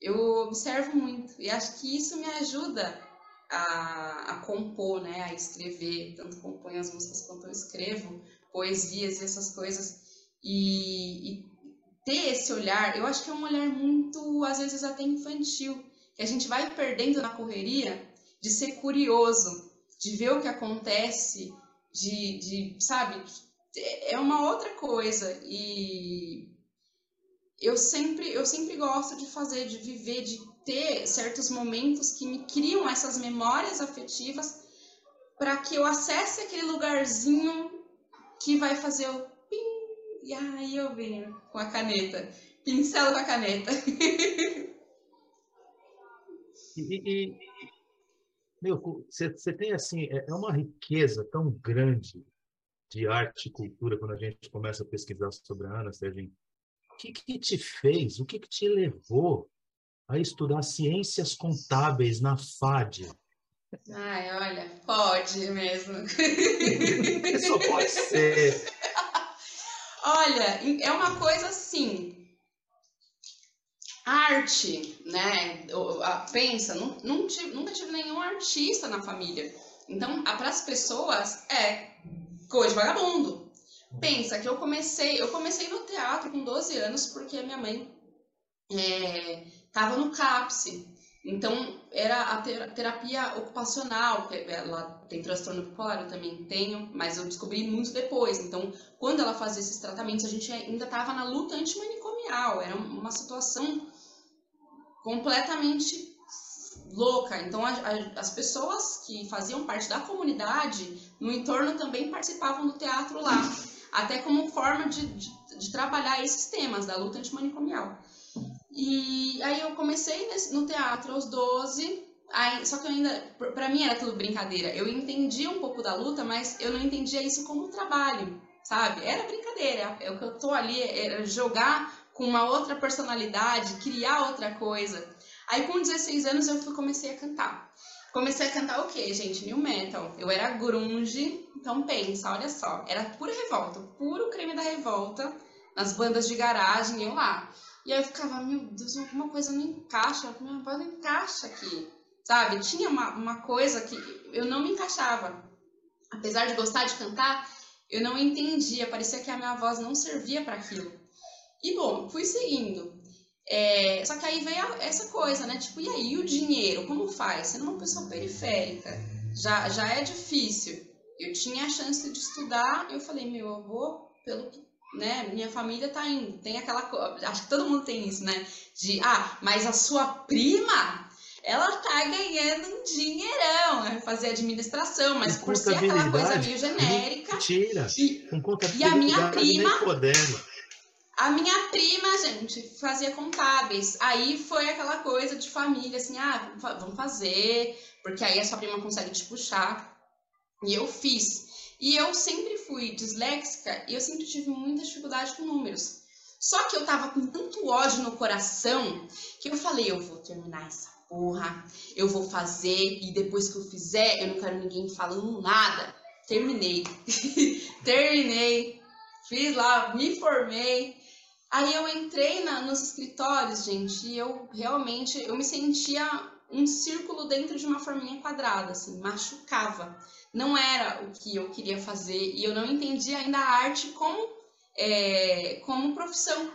eu observo muito e acho que isso me ajuda a, a compor, né, a escrever, tanto componho as músicas quanto eu escrevo poesias e essas coisas e, e ter esse olhar, eu acho que é um olhar muito, às vezes até infantil, que a gente vai perdendo na correria de ser curioso, de ver o que acontece, de, de sabe, é uma outra coisa. E eu sempre, eu sempre gosto de fazer, de viver, de ter certos momentos que me criam essas memórias afetivas para que eu acesse aquele lugarzinho que vai fazer pim, e aí eu venho com a caneta, pincelo com a caneta. e, e, meu, você tem assim, é, é uma riqueza tão grande de arte e cultura quando a gente começa a pesquisar sobre a Ana, Serginho o que, que te fez, o que, que te levou a estudar ciências contábeis na FAD? Ai, olha, pode mesmo. Isso pode ser. Olha, é uma coisa assim. Arte, né? Pensa, nunca tive nenhum artista na família. Então, para as pessoas, é coisa de vagabundo. Pensa que eu comecei, eu comecei no teatro com 12 anos porque minha mãe estava é, no CAPSE. Então, era a terapia ocupacional, ela tem transtorno bipolar, eu também tenho, mas eu descobri muito depois. Então, quando ela fazia esses tratamentos, a gente ainda estava na luta antimanicomial, era uma situação completamente louca. Então, a, a, as pessoas que faziam parte da comunidade no entorno também participavam do teatro lá até como forma de, de, de trabalhar esses temas da luta antimanicomial. E aí eu comecei nesse, no teatro aos 12, aí, só que eu ainda, para mim era tudo brincadeira. Eu entendia um pouco da luta, mas eu não entendia isso como trabalho, sabe? Era brincadeira. É o que eu tô ali era jogar com uma outra personalidade, criar outra coisa. Aí com 16 anos eu fui, comecei a cantar. Comecei a cantar o quê, gente? New metal. Eu era grunge, então pensa, olha só. Era pura revolta, puro creme da revolta, nas bandas de garagem, eu lá. E aí eu ficava, meu Deus, alguma coisa não encaixa, minha voz não encaixa aqui, sabe? Tinha uma, uma coisa que eu não me encaixava. Apesar de gostar de cantar, eu não entendia, parecia que a minha voz não servia para aquilo. E bom, fui seguindo. É, só que aí veio essa coisa, né? Tipo, e aí o dinheiro, como faz? Sendo uma pessoa periférica, já, já é difícil. Eu tinha a chance de estudar, eu falei, meu, eu vou pelo que né? Minha família tá indo. Tem aquela coisa, acho que todo mundo tem isso, né? De, ah, mas a sua prima, ela tá ganhando um dinheirão, né? Fazer administração, mas por ser aquela coisa meio genérica. Mentira. E, Com e a minha prima. A minha prima, gente, fazia contábeis. Aí foi aquela coisa de família, assim, ah, vamos fazer, porque aí a sua prima consegue te puxar. E eu fiz. E eu sempre fui disléxica e eu sempre tive muita dificuldade com números. Só que eu tava com tanto ódio no coração que eu falei, eu vou terminar essa porra, eu vou fazer e depois que eu fizer, eu não quero ninguém falando nada. Terminei. Terminei. Fiz lá, me formei. Aí eu entrei na, nos escritórios, gente, e eu realmente eu me sentia um círculo dentro de uma forminha quadrada, assim, machucava. Não era o que eu queria fazer e eu não entendia ainda a arte como, é, como profissão.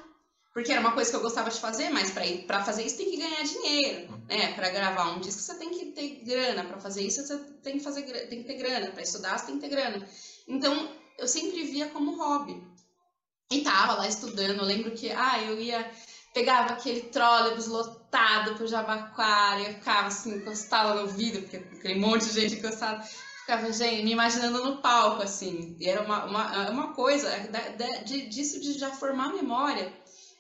Porque era uma coisa que eu gostava de fazer, mas para fazer isso tem que ganhar dinheiro, né? Para gravar um disco você tem que ter grana, para fazer isso você tem que, fazer, tem que ter grana, para estudar você tem que ter grana. Então eu sempre via como hobby. E tava lá estudando, eu lembro que, ah, eu ia, pegava aquele trólebus lotado pro Jabaquara, eu ficava assim, encostada no vidro, porque aquele monte de gente encostada, ficava, me imaginando no palco, assim, e era uma, uma, uma coisa, de, disso de já formar memória,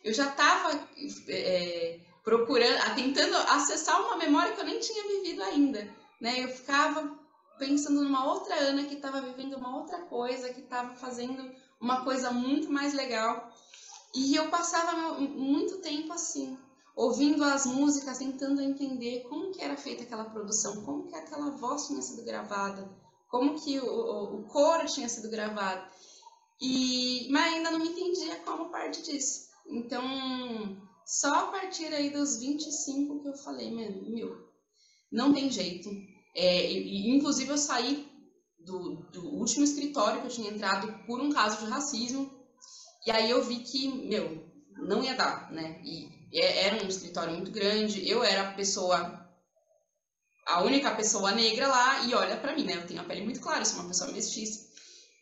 eu já tava é, procurando, tentando acessar uma memória que eu nem tinha vivido ainda, né, eu ficava pensando numa outra Ana que estava vivendo uma outra coisa, que estava fazendo uma coisa muito mais legal. E eu passava muito tempo assim, ouvindo as músicas, tentando entender como que era feita aquela produção, como que aquela voz tinha sido gravada, como que o, o, coro tinha sido gravado. E, mas ainda não entendia como parte disso. Então, só a partir aí dos 25 que eu falei, meu, não tem jeito. É, e, inclusive eu saí do, do último escritório que eu tinha entrado por um caso de racismo. E aí eu vi que, meu, não ia dar, né? E era um escritório muito grande, eu era a pessoa, a única pessoa negra lá, e olha para mim, né? Eu tenho a pele muito clara, sou uma pessoa mestiça.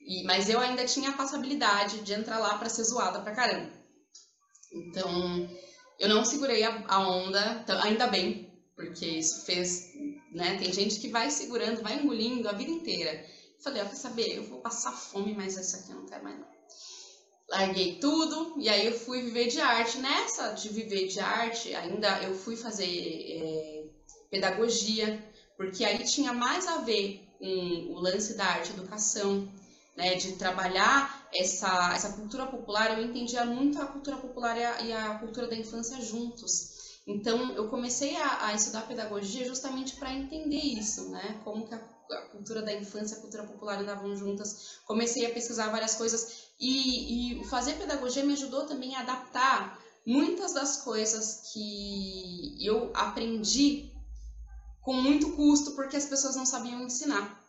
E, mas eu ainda tinha a passabilidade de entrar lá para ser zoada pra caramba. Então, eu não segurei a, a onda, ainda bem, porque isso fez né? Tem gente que vai segurando, vai engolindo a vida inteira. Falei, ó, quer saber? Eu vou passar fome, mas essa aqui eu não quero mais não. Larguei tudo e aí eu fui viver de arte. Nessa de viver de arte, ainda eu fui fazer é, pedagogia, porque aí tinha mais a ver com o lance da arte educação, né, de trabalhar essa, essa cultura popular. Eu entendia muito a cultura popular e a, e a cultura da infância juntos. Então, eu comecei a, a estudar pedagogia justamente para entender isso, né? Como que a, a, cultura da infância e a cultura popular andavam juntas. Comecei a pesquisar várias coisas e, e fazer pedagogia me ajudou também a adaptar muitas das coisas que eu aprendi com muito custo porque as pessoas não sabiam ensinar.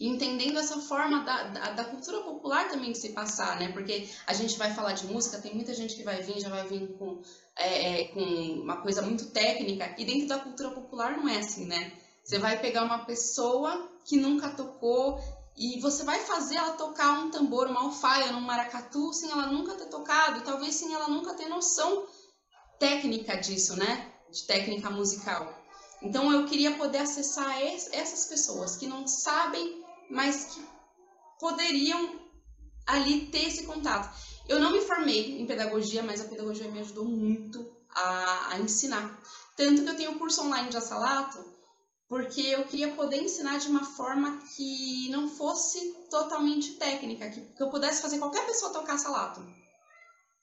Entendendo essa forma da, da, da, cultura popular também de se passar, né? Porque a gente vai falar de música, tem muita gente que vai vir, já vai vir com é, é, com uma coisa muito técnica, e dentro da cultura popular não é assim, né? Você vai pegar uma pessoa que nunca tocou e você vai fazer ela tocar um tambor, uma alfaia, um maracatu, sem ela nunca ter tocado, talvez sem ela nunca ter noção técnica disso, né? De técnica musical. Então eu queria poder acessar essas pessoas que não sabem, mas que poderiam ali ter esse contato. Eu não me formei em pedagogia, mas a pedagogia me ajudou muito a, a ensinar. Tanto que eu tenho curso online de assalato, porque eu queria poder ensinar de uma forma que não fosse totalmente técnica, que, que eu pudesse fazer qualquer pessoa tocar assalato.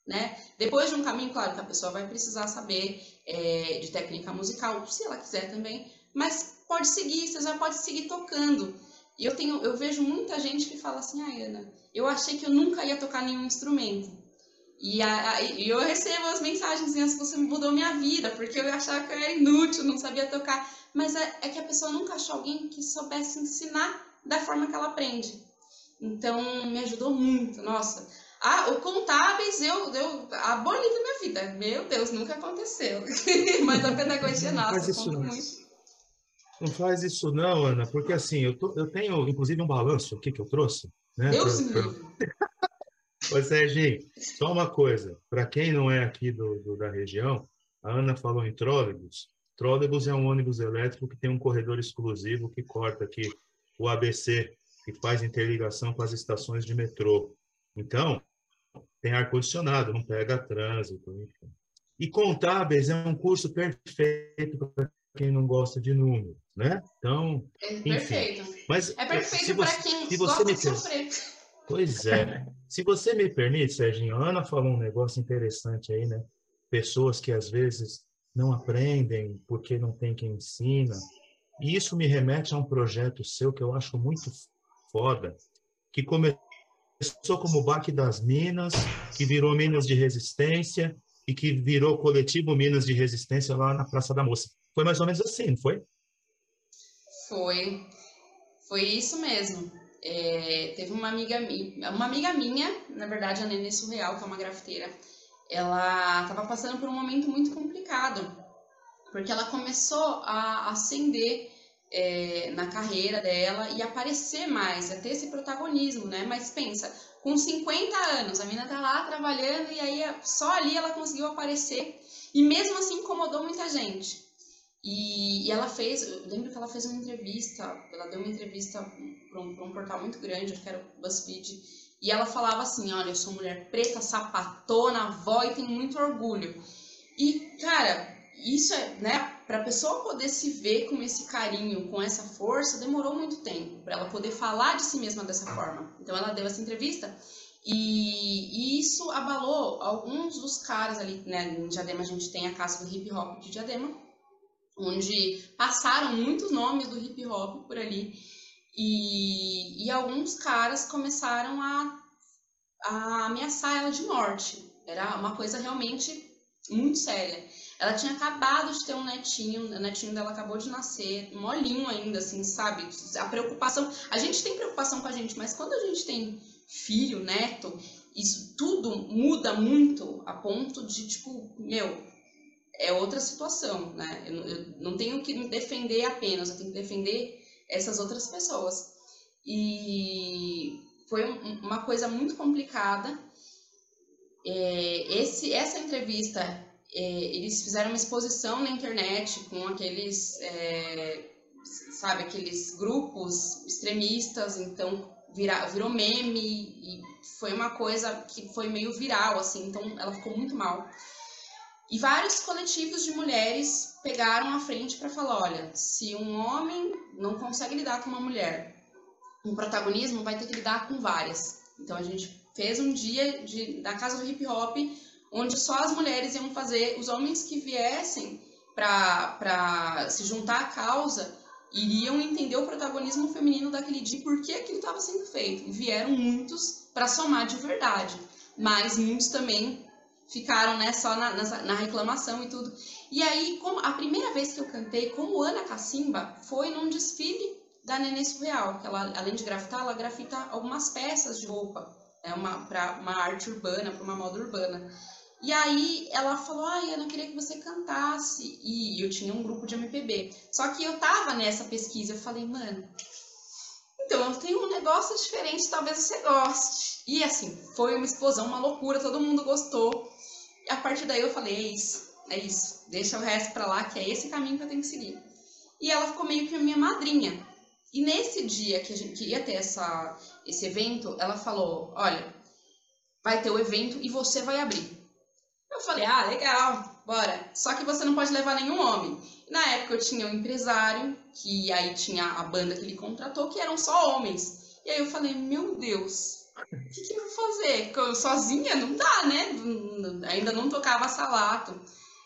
Né? Depois de um caminho, claro que a pessoa vai precisar saber é, de técnica musical, se ela quiser também, mas pode seguir, você já pode seguir tocando. E eu tenho, eu vejo muita gente que fala assim, ah, Ana, eu achei que eu nunca ia tocar nenhum instrumento. E, a, a, e eu recebo as mensagens assim, você mudou minha vida, porque eu achava que eu era inútil, não sabia tocar. Mas é, é que a pessoa nunca achou alguém que soubesse ensinar da forma que ela aprende. Então, me ajudou muito, nossa. Ah, o contábeis, eu, eu aboli da minha vida. Meu Deus, nunca aconteceu. Mas a pedagogia, nossa, Mas isso não. muito. Não faz isso não, Ana, porque assim, eu, tô, eu tenho inclusive um balanço aqui que eu trouxe. Né, Deus pra, pra... Ô, Serginho, só uma coisa. Para quem não é aqui do, do, da região, a Ana falou em trólebus. Trólebus é um ônibus elétrico que tem um corredor exclusivo que corta aqui o ABC, que faz interligação com as estações de metrô. Então, tem ar-condicionado, não pega trânsito. Enfim. E contábeis é um curso perfeito para quem não gosta de números, né? Então, É perfeito. Mas É perfeito para quem se gosta de sofrer. Pois é. Se você me permite, Serginho, a Ana falou um negócio interessante aí, né? Pessoas que às vezes não aprendem porque não tem quem ensina. E isso me remete a um projeto seu que eu acho muito foda, que começou como o Baque das Minas, que virou Minas de Resistência e que virou Coletivo Minas de Resistência lá na Praça da Moça. Foi mais ou menos assim, não foi? Foi. Foi isso mesmo. É, teve uma amiga minha, uma amiga minha, na verdade, a Nenê Surreal, que é uma grafiteira, ela estava passando por um momento muito complicado, porque ela começou a ascender é, na carreira dela e aparecer mais, a ter esse protagonismo, né? Mas pensa, com 50 anos, a menina tá lá trabalhando e aí só ali ela conseguiu aparecer e mesmo assim incomodou muita gente. E, e ela fez, eu lembro que ela fez uma entrevista, ela deu uma entrevista para um, um portal muito grande, acho que era o BuzzFeed, e ela falava assim, olha, eu sou mulher preta, sapatona, avó e tenho muito orgulho. E, cara, isso é, né, pra pessoa poder se ver com esse carinho, com essa força, demorou muito tempo para ela poder falar de si mesma dessa forma. Então ela deu essa entrevista e, e isso abalou alguns dos caras ali, né, em Diadema a gente tem a Casa do Hip Hop de Diadema, onde passaram muitos nomes do hip hop por ali e, e alguns caras começaram a, a ameaçar ela de morte. Era uma coisa realmente muito séria. Ela tinha acabado de ter um netinho, o netinho dela acabou de nascer, molinho ainda, assim, sabe? A preocupação. A gente tem preocupação com a gente, mas quando a gente tem filho, neto, isso tudo muda muito a ponto de, tipo, meu, é outra situação, né? Eu, eu não tenho que me defender apenas, eu tenho que defender essas outras pessoas. E foi um- uma coisa muito complicada. É, esse, essa entrevista, eles fizeram uma exposição na internet com aqueles, é, sabe, aqueles grupos extremistas, então vira, virou meme e foi uma coisa que foi meio viral, assim, então ela ficou muito mal. E vários coletivos de mulheres pegaram a frente para falar: olha, se um homem não consegue lidar com uma mulher, um protagonismo vai ter que lidar com várias. Então a gente fez um dia de, da casa do hip hop, onde só as mulheres iam fazer, os homens que viessem para se juntar à causa iriam entender o protagonismo feminino daquele dia e por que aquilo estava sendo feito. Vieram muitos para somar de verdade, mas muitos também ficaram né, só na, na, na reclamação e tudo. E aí, como a primeira vez que eu cantei como Ana Cacimba foi num desfile da Nenê Surreal, que ela, além de grafitar, ela grafita algumas peças de roupa, né, uma, para uma arte urbana, para uma moda urbana. E aí ela falou, Ana, eu queria que você cantasse. E eu tinha um grupo de MPB. Só que eu tava nessa pesquisa, eu falei, mano, então eu tenho um negócio diferente, talvez você goste. E assim, foi uma explosão, uma loucura, todo mundo gostou. E a partir daí eu falei, é isso, é isso. Deixa o resto pra lá, que é esse caminho que eu tenho que seguir. E ela ficou meio que a minha madrinha. E nesse dia que a gente ia ter essa, esse evento, ela falou, olha, vai ter o evento e você vai abrir. Eu falei, ah, legal, bora. Só que você não pode levar nenhum homem. Na época eu tinha um empresário, que aí tinha a banda que ele contratou, que eram só homens. E aí eu falei, meu Deus, o que, que eu vou fazer? Eu sozinha não dá, né? Ainda não tocava salato.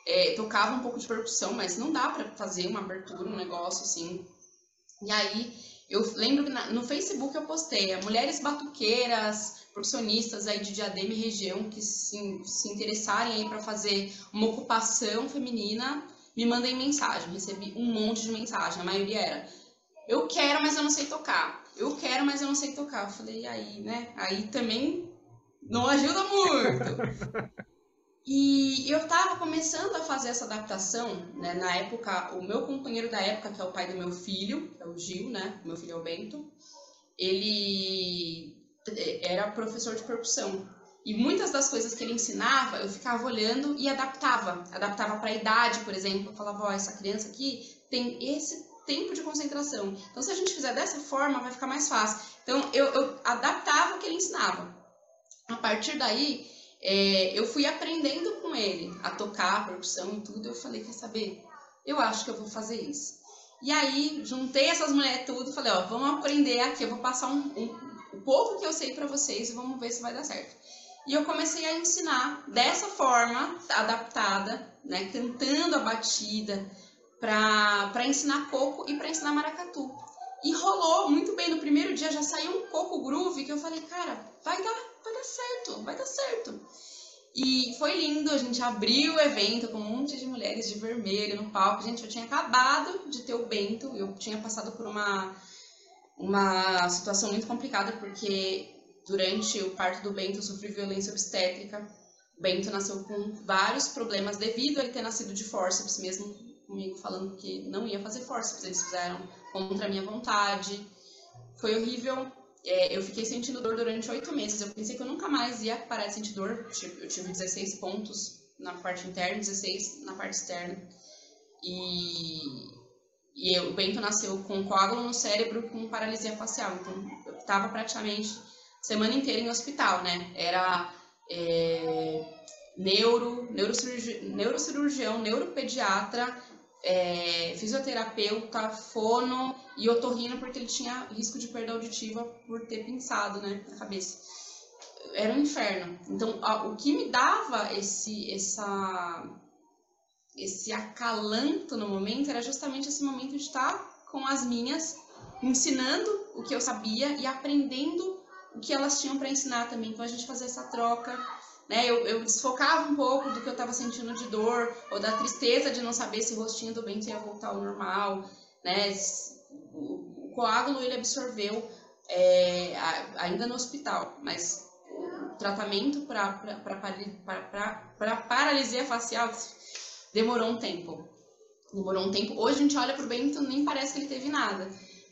É, tocava um pouco de percussão, mas não dá para fazer uma abertura, um negócio assim. E aí eu lembro que na, no Facebook eu postei é, mulheres batuqueiras, percussionistas aí de Diadema e região que se, se interessarem aí para fazer uma ocupação feminina, me mandem mensagem. Recebi um monte de mensagem, a maioria era: eu quero, mas eu não sei tocar. Eu quero, mas eu não sei tocar. Eu falei, aí, né? Aí também não ajuda muito. E eu tava começando a fazer essa adaptação, né? Na época, o meu companheiro da época, que é o pai do meu filho, é o Gil, né? Meu filho é o Bento, ele era professor de percussão. E muitas das coisas que ele ensinava, eu ficava olhando e adaptava. Adaptava para a idade, por exemplo. Eu falava, ó, essa criança aqui tem esse tempo de concentração. Então, se a gente fizer dessa forma, vai ficar mais fácil. Então, eu, eu adaptava o que ele ensinava. A partir daí, é, eu fui aprendendo com ele a tocar, a percussão e tudo. Eu falei, quer saber? Eu acho que eu vou fazer isso. E aí, juntei essas mulheres tudo falei, ó, vamos aprender aqui, eu vou passar um, um, um pouco que eu sei para vocês e vamos ver se vai dar certo. E eu comecei a ensinar dessa forma, adaptada, né, cantando a batida, para ensinar coco e para ensinar maracatu. E rolou muito bem. No primeiro dia já saiu um coco groove que eu falei, cara, vai dar, dar certo, vai dar certo. E foi lindo, a gente abriu o evento com um monte de mulheres de vermelho no palco. Gente, eu tinha acabado de ter o Bento, eu tinha passado por uma, uma situação muito complicada, porque durante o parto do Bento eu sofri violência obstétrica. O Bento nasceu com vários problemas devido a ele ter nascido de fórceps, mesmo comigo falando que não ia fazer fórceps, eles fizeram contra a minha vontade. Foi horrível, é, eu fiquei sentindo dor durante oito meses. Eu pensei que eu nunca mais ia parar de sentir dor. Eu tive 16 pontos na parte interna, 16 na parte externa. E, e eu, o Bento nasceu com coágulo no cérebro com paralisia facial. Então, eu estava praticamente semana inteira em hospital, né? Era é, neuro, neurocirurgião, neurocirurgião, neuropediatra, é, fisioterapeuta, fono e otorrino porque ele tinha risco de perda auditiva por ter pinçado né, na cabeça. Era um inferno. Então, a, o que me dava esse, essa, esse acalanto no momento era justamente esse momento de estar com as minhas, ensinando o que eu sabia e aprendendo o que elas tinham para ensinar também. Então, a gente fazia essa troca né? Eu, eu desfocava um pouco do que eu estava sentindo de dor ou da tristeza de não saber se o rostinho do Bento ia voltar ao normal, né? O, coágulo ele absorveu é, ainda no hospital, mas o tratamento para paralisia facial demorou um tempo. Demorou um tempo. Hoje a gente olha para o Bento nem parece que ele teve nada.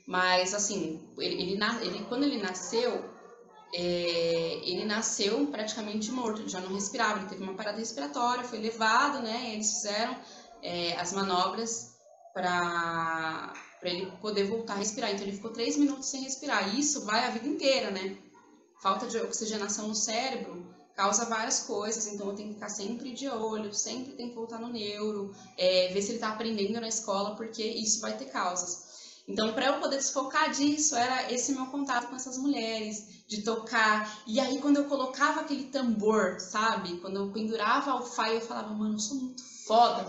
Mas, assim, ele, ele, ele, quando ele nasceu, é, ele nasceu praticamente morto, ele já não respirava, ele teve uma parada respiratória, foi levado, né? Eles fizeram é, as manobras para ele poder voltar a respirar. Então ele ficou três minutos sem respirar. Isso vai a vida inteira, né? Falta de oxigenação no cérebro causa várias coisas, então eu tenho que ficar sempre de olho, sempre tem que voltar no neuro, é, ver se ele está aprendendo na escola, porque isso vai ter causas. Então, para eu poder desfocar disso, era esse meu contato com essas mulheres, de tocar. E aí, quando eu colocava aquele tambor, sabe? Quando eu pendurava o faio, eu falava, mano, eu sou muito foda.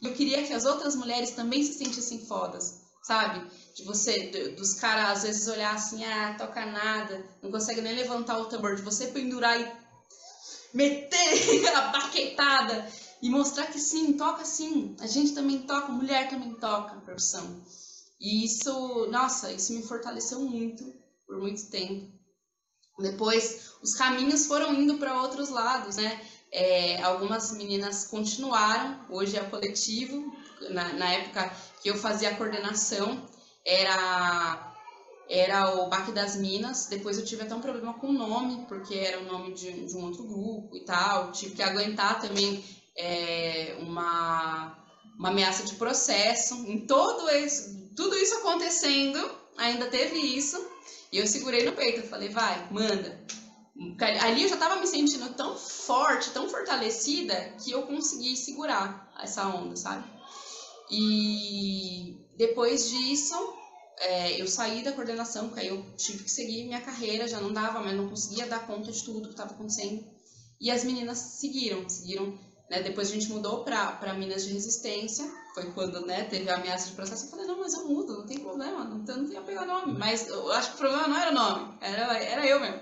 E eu queria que as outras mulheres também se sentissem fodas, sabe? De você, dos caras às vezes olhar assim, ah, toca nada, não consegue nem levantar o tambor, de você pendurar e meter a baquetada e mostrar que sim, toca sim. A gente também toca, mulher também toca a percussão. E isso, nossa, isso me fortaleceu muito por muito tempo. Depois, os caminhos foram indo para outros lados, né? É, algumas meninas continuaram, hoje é coletivo. Na, na época que eu fazia a coordenação, era era o Baque das Minas. Depois eu tive até um problema com o nome, porque era o nome de, de um outro grupo e tal. Tive que aguentar também é, uma, uma ameaça de processo. Em todo esse, tudo isso acontecendo, ainda teve isso, e eu segurei no peito, eu falei, vai, manda. Ali eu já estava me sentindo tão forte, tão fortalecida, que eu consegui segurar essa onda, sabe? E depois disso, é, eu saí da coordenação, porque aí eu tive que seguir minha carreira, já não dava, mas não conseguia dar conta de tudo que estava acontecendo. E as meninas seguiram, seguiram né? Depois a gente mudou para Minas de Resistência, foi quando né, teve a ameaça de processo. Eu falei, não, mas eu mudo, não tem problema, não, não tem a pegar nome. Mas eu acho que o problema não era o nome, era, era eu mesmo.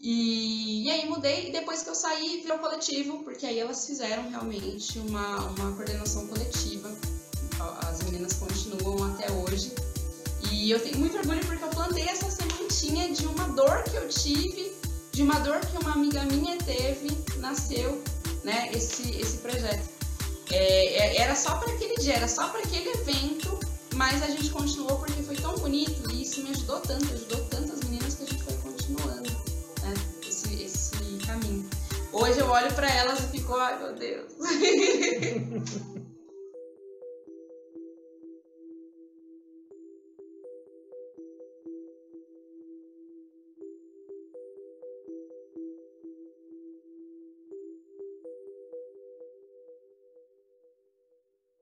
E, e aí mudei, e depois que eu saí, virou coletivo, porque aí elas fizeram realmente uma, uma coordenação coletiva. As meninas continuam até hoje. E eu tenho muito orgulho porque eu plantei essa sementinha de uma dor que eu tive, de uma dor que uma amiga minha teve, nasceu né, esse, esse projeto. É, é era só para aquele dia, era só para aquele evento, mas a gente continuou porque foi tão bonito e isso me ajudou tanto, ajudou tantas meninas que a gente foi continuando né, esse, esse, olho para elas e fico, ai meu Deus.